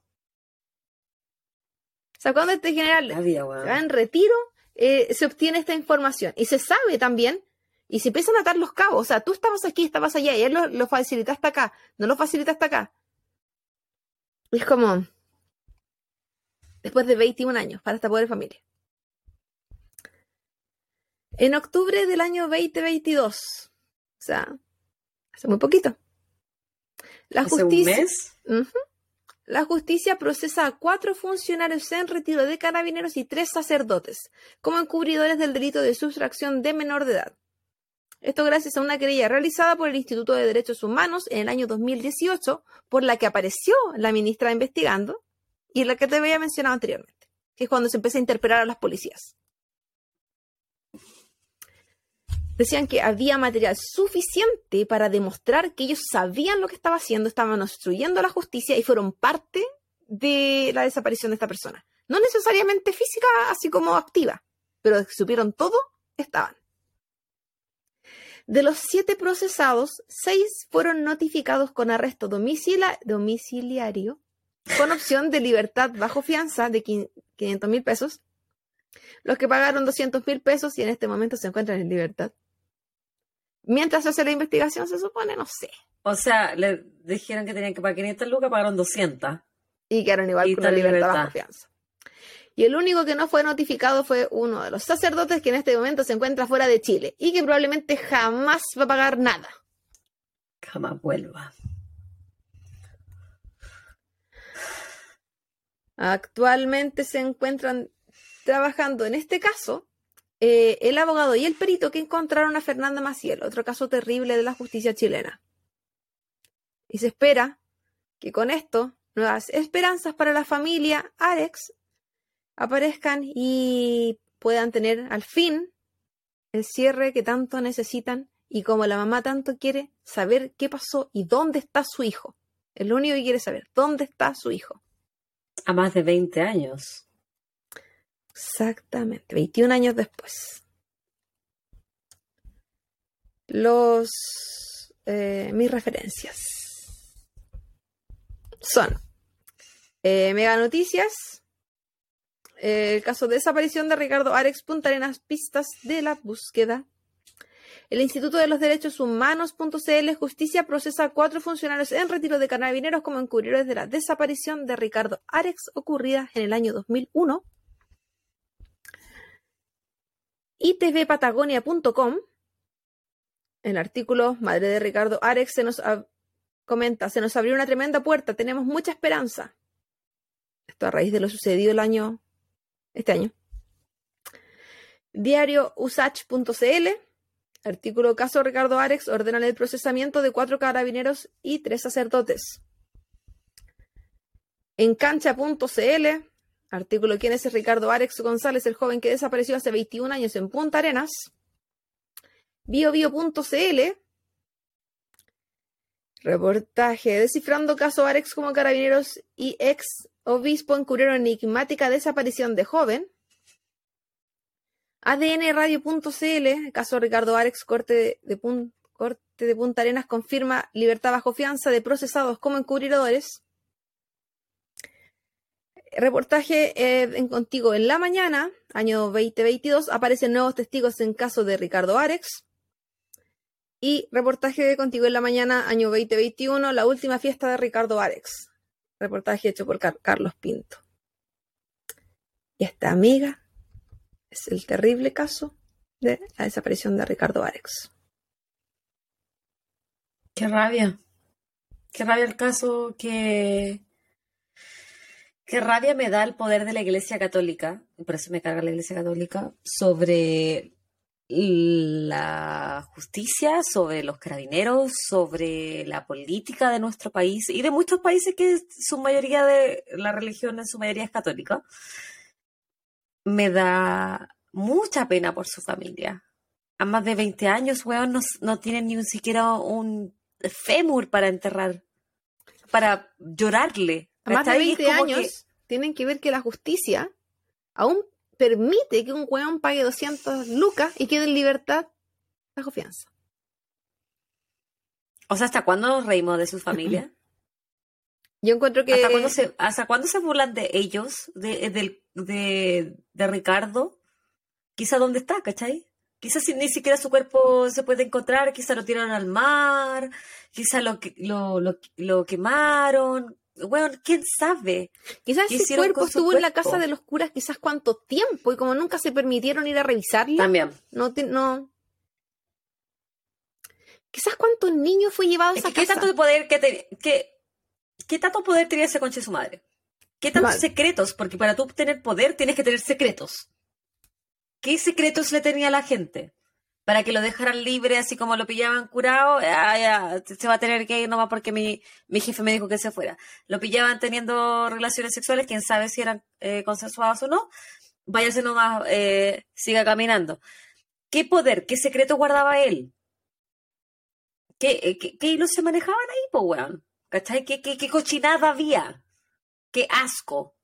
O sea, cuando este general va en retiro, eh, se obtiene esta información. Y se sabe también, y se empiezan a atar los cabos. O sea, tú estabas aquí, estabas allá, y él lo, lo facilitaste acá, no lo facilitaste acá. Es como, después de 21 años para esta pobre familia. En octubre del año 2022, o sea, hace muy poquito, la justicia, la justicia procesa a cuatro funcionarios en retiro de carabineros y tres sacerdotes como encubridores del delito de sustracción de menor de edad. Esto gracias a una querella realizada por el Instituto de Derechos Humanos en el año 2018, por la que apareció la ministra investigando y la que te había mencionado anteriormente, que es cuando se empieza a interpelar a las policías. Decían que había material suficiente para demostrar que ellos sabían lo que estaba haciendo, estaban obstruyendo la justicia y fueron parte de la desaparición de esta persona. No necesariamente física, así como activa, pero supieron todo, estaban. De los siete procesados, seis fueron notificados con arresto domiciliario con opción de libertad bajo fianza de 500 mil pesos. Los que pagaron 200 mil pesos y en este momento se encuentran en libertad. Mientras se hace la investigación, se supone, no sé. O sea, le dijeron que tenían que pagar 500 lucas, pagaron 200. Y quedaron igual con la libertad bajo fianza y el único que no fue notificado fue uno de los sacerdotes que en este momento se encuentra fuera de Chile y que probablemente jamás va a pagar nada. Jamás vuelva. Actualmente se encuentran trabajando en este caso eh, el abogado y el perito que encontraron a Fernanda Maciel, otro caso terrible de la justicia chilena. Y se espera que con esto nuevas esperanzas para la familia Arex aparezcan y puedan tener al fin el cierre que tanto necesitan y como la mamá tanto quiere saber qué pasó y dónde está su hijo. Es lo único que quiere saber, dónde está su hijo. A más de 20 años. Exactamente, 21 años después. Los eh, mis referencias son eh, Mega Noticias, el caso de desaparición de Ricardo Arex Punta Arenas, pistas de la búsqueda. El Instituto de los Derechos Humanos.cl Justicia procesa a cuatro funcionarios en retiro de carabineros como encubridores de la desaparición de Ricardo Arex ocurrida en el año 2001. itvpatagonia.com el artículo Madre de Ricardo Arex se nos comenta, se nos abrió una tremenda puerta, tenemos mucha esperanza. Esto a raíz de lo sucedido el año, este año. Diario usach.cl, artículo caso Ricardo Arex, ordenan el procesamiento de cuatro carabineros y tres sacerdotes. En cancha.cl, artículo ¿Quién es Ricardo Arex González, el joven que desapareció hace 21 años en Punta Arenas? biobio.cl, reportaje descifrando caso Arex como carabineros y ex obispo encubrieron enigmática desaparición de joven. ADNradio.cl, caso Ricardo Arex, corte de, corte de Punta Arenas, confirma libertad bajo fianza de procesados como encubridores. Reportaje eh, en Contigo en la mañana, año 2022, aparecen nuevos testigos en caso de Ricardo Arex. Y reportaje de Contigo en la Mañana, año 2021, la última fiesta de Ricardo Arex. Reportaje hecho por Carlos Pinto. Y esta amiga es el terrible caso de la desaparición de Ricardo Arex. Qué rabia. Qué rabia el caso que... Qué rabia me da el poder de la Iglesia Católica, por eso me carga la Iglesia Católica, sobre la justicia, sobre los carabineros, sobre la política de nuestro país y de muchos países que su mayoría de la religión en su mayoría es católica, me da mucha pena por su familia. A más de 20 años, weón, no, tienen ni siquiera un fémur para enterrar, para llorarle. A más de 20 años tienen que ver que la justicia aún permite que un weón pague 200 lucas y quede en libertad bajo fianza. O sea, ¿hasta cuándo nos reímos de sus familias? [clears throat] Yo encuentro que... ¿Hasta cuándo se, burlan de ellos, de, de, de, Ricardo? Quizá dónde está, ¿cachai? Quizás ni siquiera su cuerpo se puede encontrar, quizá lo tiraron al mar, quizá lo, lo, lo, lo quemaron, bueno, quién sabe. Quizás ese cuerpo estuvo en la casa de los curas quizás cuánto tiempo y como nunca se permitieron ir a revisarlo. También. No, no. Quizás cuántos niños fue llevado a esa ¿Qué tanto poder que, qué tanto poder tenía ese conche su madre? ¿Qué tantos secretos? Porque para tú tener poder tienes que tener secretos. ¿Qué secretos le tenía a la gente? Para que lo dejaran libre, así como lo pillaban curado, se va a tener que ir nomás porque mi, mi jefe me dijo que se fuera. Lo pillaban teniendo relaciones sexuales, quién sabe si eran eh, consensuadas o no, váyase nomás, eh, siga caminando. ¿Qué poder, qué secreto guardaba él? ¿Qué, eh, qué, hilos se manejaban ahí, po, weón? ¿Cachai? ¿Qué, qué, cochinada había? ¿Qué asco?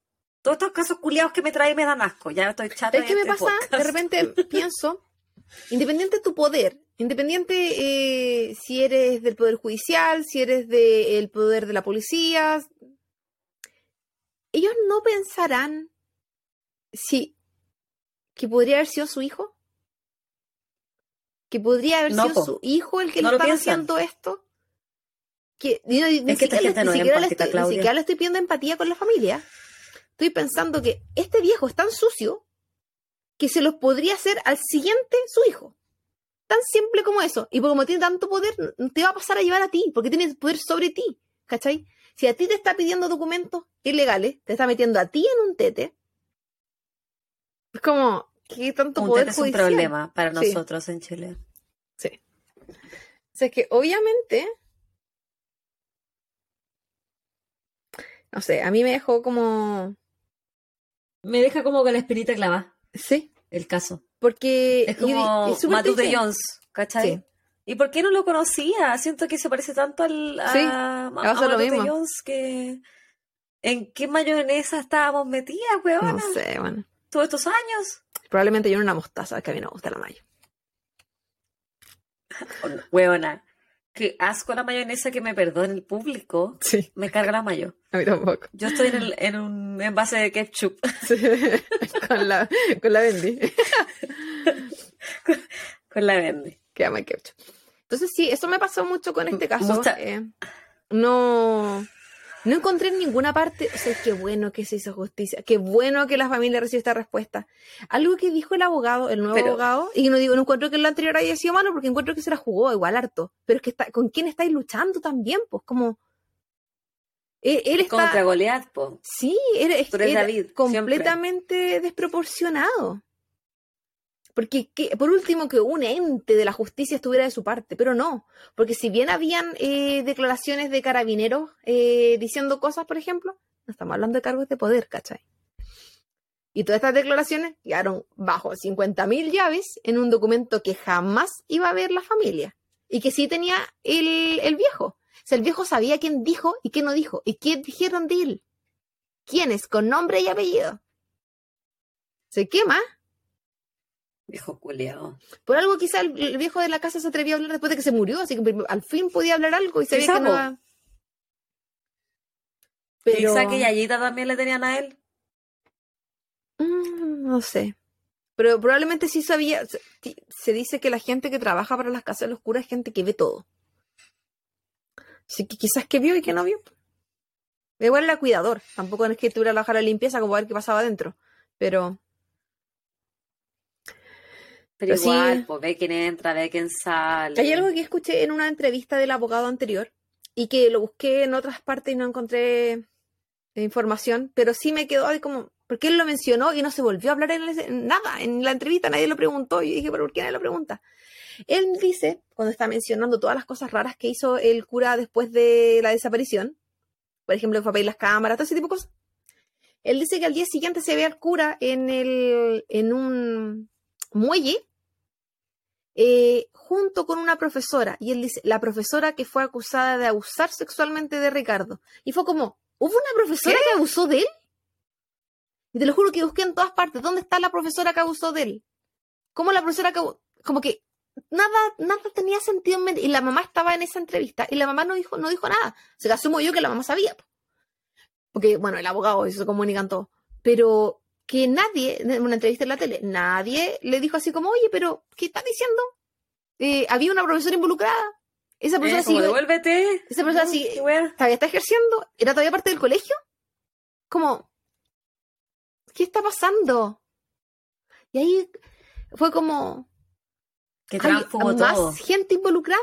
Todos estos casos culiados que me traen me dan asco. Ya estoy chata. Es que me este pasa, de repente [laughs] pienso Independiente de tu poder, independiente eh, si eres del poder judicial, si eres del poder de la policía, ellos no pensarán si que podría haber sido su hijo, que podría haber sido su hijo el que le estaba haciendo esto. Que, ni, siquiera, le estoy pidiendo empatía con la familia. Estoy pensando que este viejo es tan sucio que se los podría hacer al siguiente su hijo. Tan simple como eso. Y como tiene tanto poder, te va a pasar a llevar a ti, porque tiene poder sobre ti. ¿Cachai? Si a ti te está pidiendo documentos ilegales, te está metiendo a ti en un tete. Es como, ¿qué tanto un poder tete es un problema para nosotros en Chile. Sí. O sea, es que obviamente. No sé, a mí me dejó como. Me deja como con la espinita clavada. Sí. El caso. Porque. Es como Matute Jones, ¿cachai? ¿Y por qué no lo conocía? Siento que se parece tanto al, a, sí, a, Matute Jones que. ¿En qué mayonesa estábamos metidas, weón? No sé, bueno. Todos estos años. Probablemente yo era una mostaza, que a mí no me gusta la mayo. [laughs] Huevona. Qué asco la mayonesa que me perdone el público. Sí. Me carga la mayo. A mí tampoco. Yo estoy en, un envase de ketchup. [laughs] Con la, con la Bendy. [laughs] con, la Bendy. Queda mal que hecho. Entonces sí, eso me pasó mucho con este caso. Mucha- eh, no, no encontré en ninguna parte, o sea, qué bueno que se hizo justicia, qué bueno que la familia recibió esta respuesta. Algo que dijo el abogado, el nuevo Pero- abogado, y no digo, no encuentro que lo anterior haya sido malo, porque encuentro que se la jugó igual harto. Pero es que está, ¿con quién estáis luchando también? Pues como... Él, él está... Contra Goliat, po. Sí, era, es- David, completamente desproporcionado. Porque, que- por último, que un ente de la justicia estuviera de su parte, pero no. Porque si bien habían eh, declaraciones de carabineros eh, diciendo cosas, por ejemplo, no estamos hablando de cargos de poder, ¿cachai? Y todas estas declaraciones quedaron bajo 50.000 llaves en un documento que jamás iba a ver la familia. Y que sí tenía el, el viejo. O sea, el viejo sabía quién dijo y quién no dijo. Y qué dijeron de él. ¿Quiénes? Con nombre y apellido. Se quema. Viejo culeado. Por algo quizá el, el viejo de la casa se atrevió a hablar después de que se murió, así que al fin podía hablar algo y sabía Quizá, que no Pero Quizá que Yayita también le tenían a él. Mm, no sé. Pero probablemente sí sabía. Se, se dice que la gente que trabaja para las casas de los curas es gente que ve todo. Así que quizás que vio y que no vio. Igual era cuidador. Tampoco es que tuviera la bajar la limpieza como a ver qué pasaba adentro. Pero Pero Pero sí. igual, pues ve quién entra, ve quién sale. Hay algo que escuché en una entrevista del abogado anterior y que lo busqué en otras partes y no encontré eh, información, pero sí me quedó ahí como, porque él lo mencionó y no se volvió a hablar en, en nada, en la entrevista nadie lo preguntó y yo dije, pero ¿por qué nadie lo pregunta? Él dice, cuando está mencionando todas las cosas raras que hizo el cura después de la desaparición, por ejemplo, fue a pedir las cámaras, todo ese tipo de cosas, él dice que al día siguiente se ve al cura en, el, en un muelle eh, junto con una profesora. Y él dice, la profesora que fue acusada de abusar sexualmente de Ricardo. Y fue como, ¿hubo una profesora que abusó de él? Y te lo juro que busqué en todas partes, ¿dónde está la profesora que abusó de él? ¿Cómo la profesora que... Como que nada, nada tenía sentido en mente. Y la mamá estaba en esa entrevista y la mamá no dijo, no dijo nada. Se asumo yo que la mamá sabía. po. Porque, bueno, el abogado, eso se comunican todos. Pero que nadie, en una entrevista en la tele, nadie le dijo así como, oye, pero, ¿qué estás diciendo? Eh, había una profesora involucrada. Esa Eh, profesora como sigue- devuélvete. esa profesora No, sigue- todavía está ejerciendo, era todavía parte del colegio. Como, ¿qué está pasando? Y ahí fue como, Que ¿hay tránsfugo más todo. gente involucrada?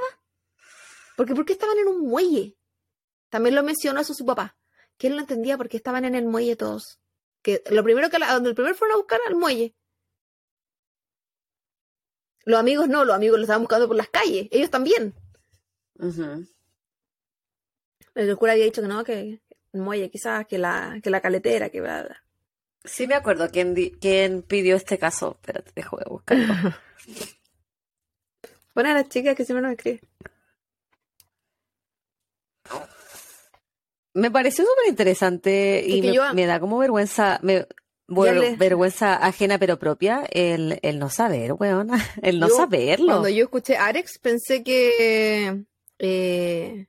Porque ¿por qué estaban en un muelle? También lo mencionó eso su papá, que él no entendía por qué estaban en el muelle todos. Que lo primero que la- donde el primero fueron a buscar al muelle. Los amigos no, los amigos lo estaban buscando por las calles, ellos también. Ujú. El cura había dicho que no, que el muelle quizás, que la, que la caletera, que bla, bla. Sí me acuerdo quién, quién pidió este caso. Espérate, dejo de buscarlo. [laughs] Pon a las chicas que siempre nos escriben. Me pareció súper interesante y Es me, da como vergüenza, me, le- vergüenza ajena pero propia el, el no saber, weón. [laughs] El no Yo, saberlo. Cuando yo escuché Arex, pensé que eh,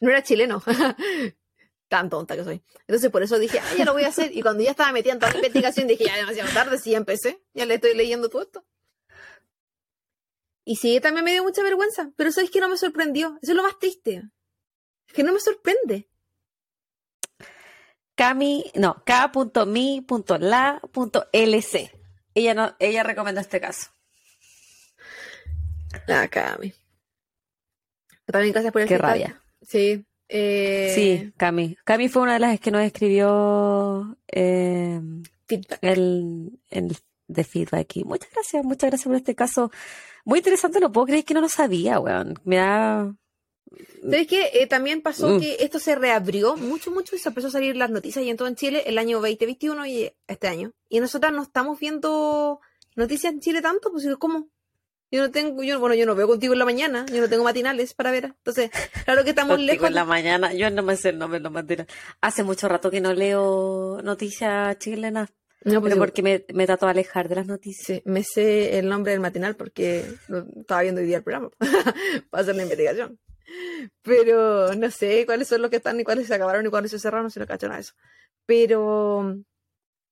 no era chileno. [laughs] Tan tonta que soy. Entonces, por eso dije, ah, ya lo voy a hacer. Y cuando ya estaba metida en toda la investigación, dije, ya demasiado tarde, sí, ya empecé. Ya le estoy leyendo todo esto. Y sí, también me dio mucha vergüenza. Pero ¿sabes que no me sorprendió? Eso es lo más triste. Es que no me sorprende. Cami, no, k.mi.la.lc. Ella no, ella recomendó este caso. Ah, Cami. También gracias por el Qué rabia. Sí. eh, Sí, Cami. Cami fue una de las que nos escribió eh, feedback. el, el de feedback. Y muchas gracias, muchas gracias por este caso. Muy interesante, no puedo creer que no lo sabía, weón. Me da. ¿Sabes qué? Eh, también pasó Mm. que esto se reabrió mucho, mucho y se empezó a salir las noticias y en todo en Chile el año 2021 y este año. Y nosotras no estamos viendo noticias en Chile tanto, pues ¿cómo? Yo no tengo, yo, bueno, yo no veo contigo en la mañana, yo no tengo matinales para ver. Entonces, claro que estamos Contigo lejos. en la mañana, yo no me sé el nombre, no mentira. Hace mucho rato que no leo noticias chilenas, No, pues, porque me, me trato de alejar de las noticias. sí, me sé el nombre del matinal porque lo estaba viendo hoy día el programa [laughs] para hacer la investigación. Pero no sé cuáles son los que están y cuáles se acabaron y cuáles se cerraron, no sé no cacho nada de eso. Pero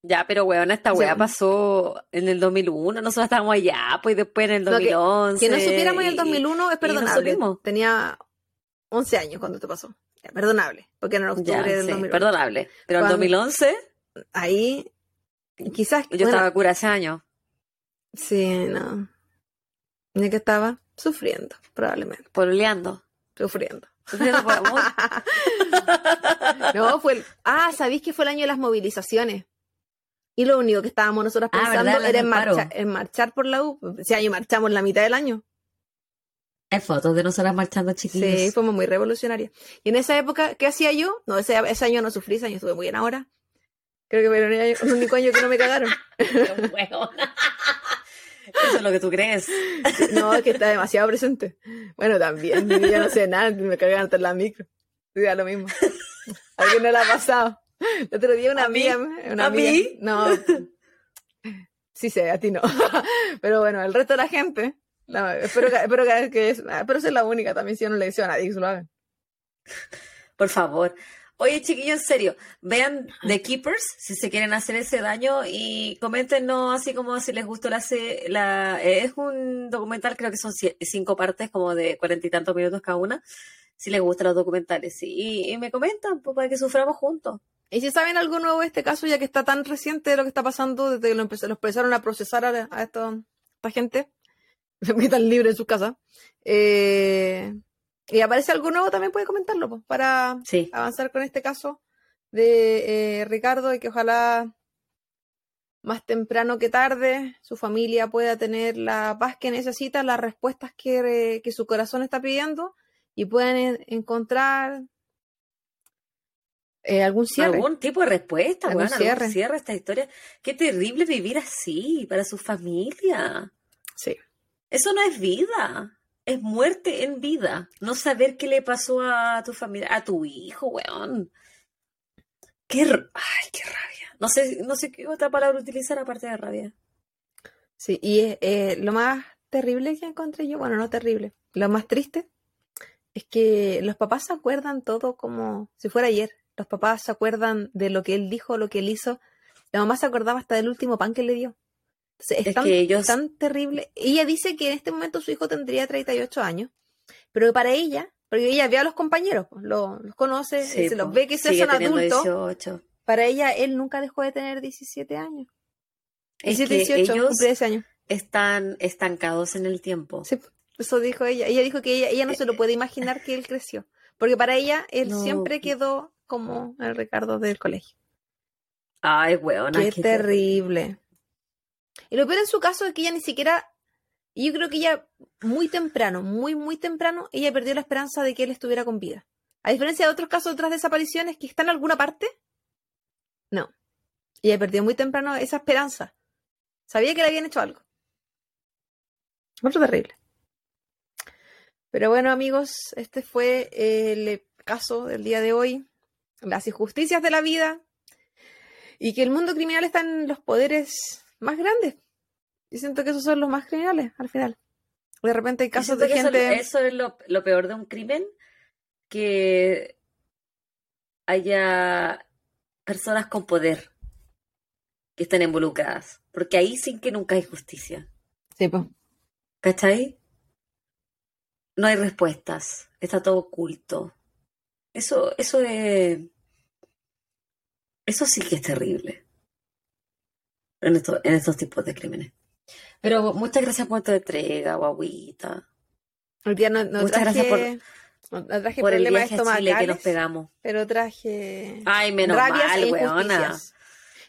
Ya, pero weón, esta weá pasó en el 2001, nosotros estábamos allá, pues después en el No, que- 2011. Que no supiéramos en el y- 2001 es no perdonable. supimos. Tenía 11 años cuando te pasó. Ya, perdonable, porque era en octubre Ya, del sí, 2001. perdonable. Pero en Cuando- 2011 Ahí, quizás. yo bueno, estaba cura hace años. Sí, no. Ya que estaba sufriendo, probablemente. Pololeando. Sufriendo. Sufriendo por amor. [laughs] No, fue el... Ah, ¿sabéis que fue el año de las movilizaciones? Y lo único que estábamos nosotros Ah, pensando. Las era en, marcha- en marchar por la U. Ese año marchamos la mitad del año. Hay fotos de nosotras marchando chiquillos. Sí, fuimos muy revolucionarias. Y en esa época, ¿qué hacía yo? No, ese, ese año no sufrí, ese año estuve muy bien ahora. Creo que fue el único año- el único año que no me cagaron. [laughs] Eso es lo que tú crees. [laughs] No, es que está demasiado presente. Bueno, también, yo no sé nada, me cagaron hasta en la micro. Lo mismo. A [laughs] alguien no le ha pasado. El otro día una ¿A mí? amiga, una ¿A amiga- mí? no, sí sé, a ti no. [laughs] Pero bueno, el resto de la gente, espero que, espero que, que es, espero ser la única también, si yo no le deseo a nadie que se lo hagan. Por favor. Oye, chiquillos, en serio, vean The Keepers si se quieren hacer ese daño y coméntenos así como si les gustó la... la es un documental, creo que son cinco partes, como de cuarenta y tantos minutos cada una, si les gustan los documentales. Y, me comentan pues, para que suframos juntos. Y si saben algo nuevo de este caso, ya que está tan reciente lo que está pasando desde que lo, empe- lo empezaron a procesar a, a esta gente, [laughs] que están libres en sus casas, eh, y aparece algo nuevo, también puede comentarlo, pues, para Sí. avanzar con este caso de eh, Ricardo y que ojalá más temprano que tarde su familia pueda tener la paz que necesita, las respuestas que, que su corazón está pidiendo y puedan en- encontrar eh, algún cierre. Algún tipo de respuesta, Algún weón, cierre. algún cierre a esta historia. Qué terrible vivir así para su familia. Sí. Eso no es vida, es muerte en vida. No saber qué le pasó a tu familia, a tu hijo, weón. Qué, ay, qué rabia. No sé, no sé qué otra palabra utilizar aparte de rabia. Sí, y eh, lo más terrible que encontré yo, bueno, no terrible, lo más triste es que los papás se acuerdan todo como si fuera ayer. Los papás se acuerdan de lo que él dijo, lo que él hizo. La mamá se acordaba hasta del último pan que le dio. Entonces, es, Es tan, que ellos- tan terrible. Ella dice que en este momento su hijo tendría 38 años, pero para ella, porque ella ve a los compañeros, pues, lo- los conoce, Sí, se los po, ve que se son adultos. 18. Para ella, él nunca dejó de tener 17 años. Es 17, que 18, ellos cumple ese año. están estancados en el tiempo. Sí, eso dijo ella. Ella dijo que ella, ella no se lo puede imaginar que él creció. Porque para ella, él No. siempre quedó como el Ricardo del colegio. Ay, weona, Qué qué terrible. Y lo peor en su caso es que ella ni siquiera. Yo creo que ella, muy temprano, muy, muy temprano, ella perdió la esperanza de que él estuviera con vida. A diferencia de otros casos, otras desapariciones que están en alguna parte, no. Ella perdió muy temprano esa esperanza. Sabía que le habían hecho algo. Otro terrible. Pero bueno, amigos, este fue el caso del día de hoy. Las injusticias de la vida. Y que el mundo criminal está en los poderes más grandes. Y siento que esos son los más criminales al final. De repente hay Yo casos de eso- gente. Eso, es lo, lo peor de un crimen, que haya personas con poder que estén involucradas, porque ahí sí que nunca hay justicia, Sí, pues. ¿cachai? No hay respuestas, está todo oculto. Eso, eso es, eso sí que es terrible en, esto- en estos tipos de crímenes. Pero muchas gracias por tu entrega, guaguita. Hoy día no, no Muchas traje, gracias no, no traje Por el viaje a Chile que nos pegamos. pero traje Ay, menos mal, e weona.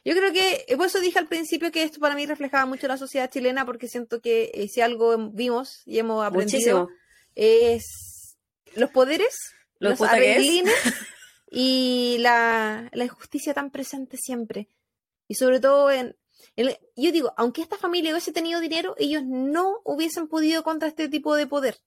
Yo creo que, eh, por eso dije al principio que esto para mí reflejaba mucho la sociedad chilena, porque siento que eh, si algo vimos y hemos aprendido Muchísimo. es los poderes, Lo los arreglines [laughs] y la, la injusticia tan presente siempre. Y sobre todo en, Yo digo, aunque esta familia hubiese tenido dinero, ellos no hubiesen podido contra este tipo de poder.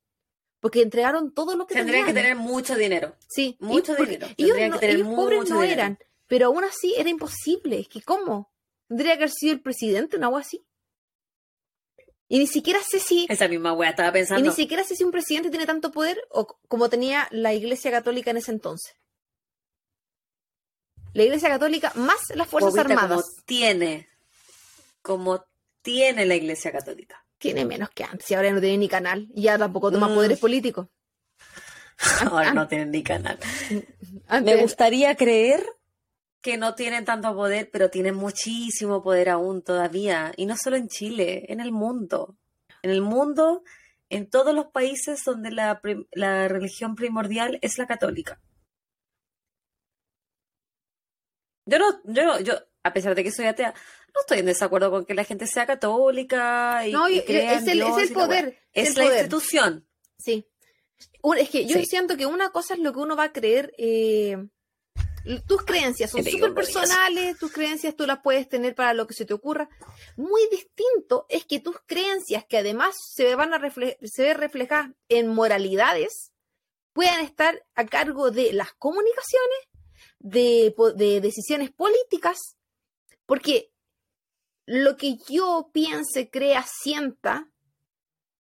Porque entregaron todo lo que Tendrían que tenían. tener mucho dinero. Sí, y mucho dinero. Ellos, no- que tener ellos pobres mucho no dinero. eran, pero aún así era imposible. Es que, ¿cómo? Tendría que haber sido el presidente, una agua así. Y ni siquiera sé si. Esa misma wea estaba Y pensando. ni siquiera sé si un presidente tiene tanto poder o como tenía la Iglesia Católica en ese entonces. la Iglesia Católica más las Fuerzas Bobita, Armadas. Como tiene, como tiene la Iglesia Católica. Tiene menos que antes, y ahora no tiene ni canal, y ya tampoco toma Mm. poderes políticos. [laughs] Ahora no tienen ni canal. [laughs] Antes- Me gustaría creer que no tienen tanto poder, pero tienen muchísimo poder aún todavía. Y no solo en Chile, en el mundo. En el mundo, en todos los países donde la, religión primordial es la católica. Yo no, yo no, yo, a pesar de que soy atea, no estoy en desacuerdo con que la gente sea católica y, No, y y- es el, es Dios el la wea. poder. Es el la poder. institución. Sí. Es que yo Sí. siento que una cosa es lo que uno va a creer. eh, tus creencias son súper personales, tus creencias tú las puedes tener para lo que se te ocurra. Muy distinto es que tus creencias, que además se van a se ven reflejadas en moralidades, puedan estar a cargo de las comunicaciones, de decisiones políticas, porque lo que yo piense, crea, sienta,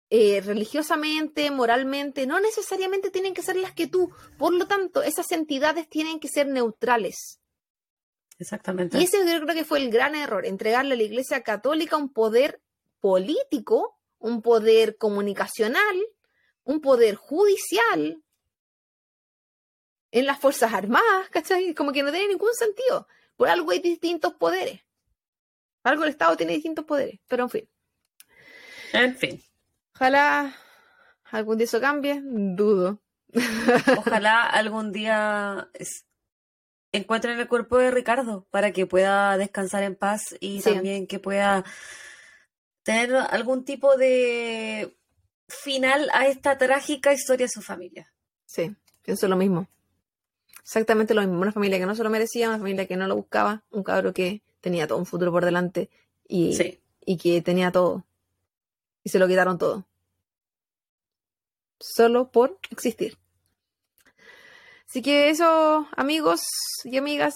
eh, religiosamente, moralmente, no necesariamente tienen que ser las que tú. Por lo tanto, esas entidades tienen que ser neutrales. Exactamente. Y ese yo creo que fue el gran error, entregarle a la Iglesia Católica un poder político, un poder comunicacional, un poder judicial en las Fuerzas Armadas, ¿cachai? Como que no tiene ningún sentido. Por algo hay distintos poderes. Algo el Estado tiene distintos poderes. Pero en fin. En fin. Ojalá algún día eso cambie, dudo. Ojalá algún día encuentren el cuerpo de Ricardo para que pueda descansar en paz y Sí. también que pueda tener algún tipo de final a esta trágica historia de su familia. Sí, pienso lo mismo. Exactamente lo mismo. Una familia que no se lo merecía, una familia que no lo buscaba, un cabro que tenía todo un futuro por delante y, Sí. y que tenía todo. Y se lo quitaron todo. Solo por existir. Así que eso, amigos y amigas,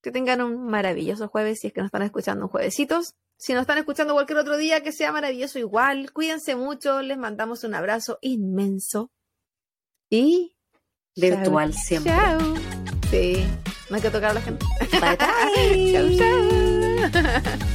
que tengan un maravilloso jueves si es que nos están escuchando un juevesitos. Si nos están escuchando cualquier otro día, que sea maravilloso igual. Cuídense mucho, les mandamos un abrazo inmenso. Y Virtual Chao. siempre. Chao. Sí, no hay que tocar a la gente. Bye bye. [laughs] chao, chao.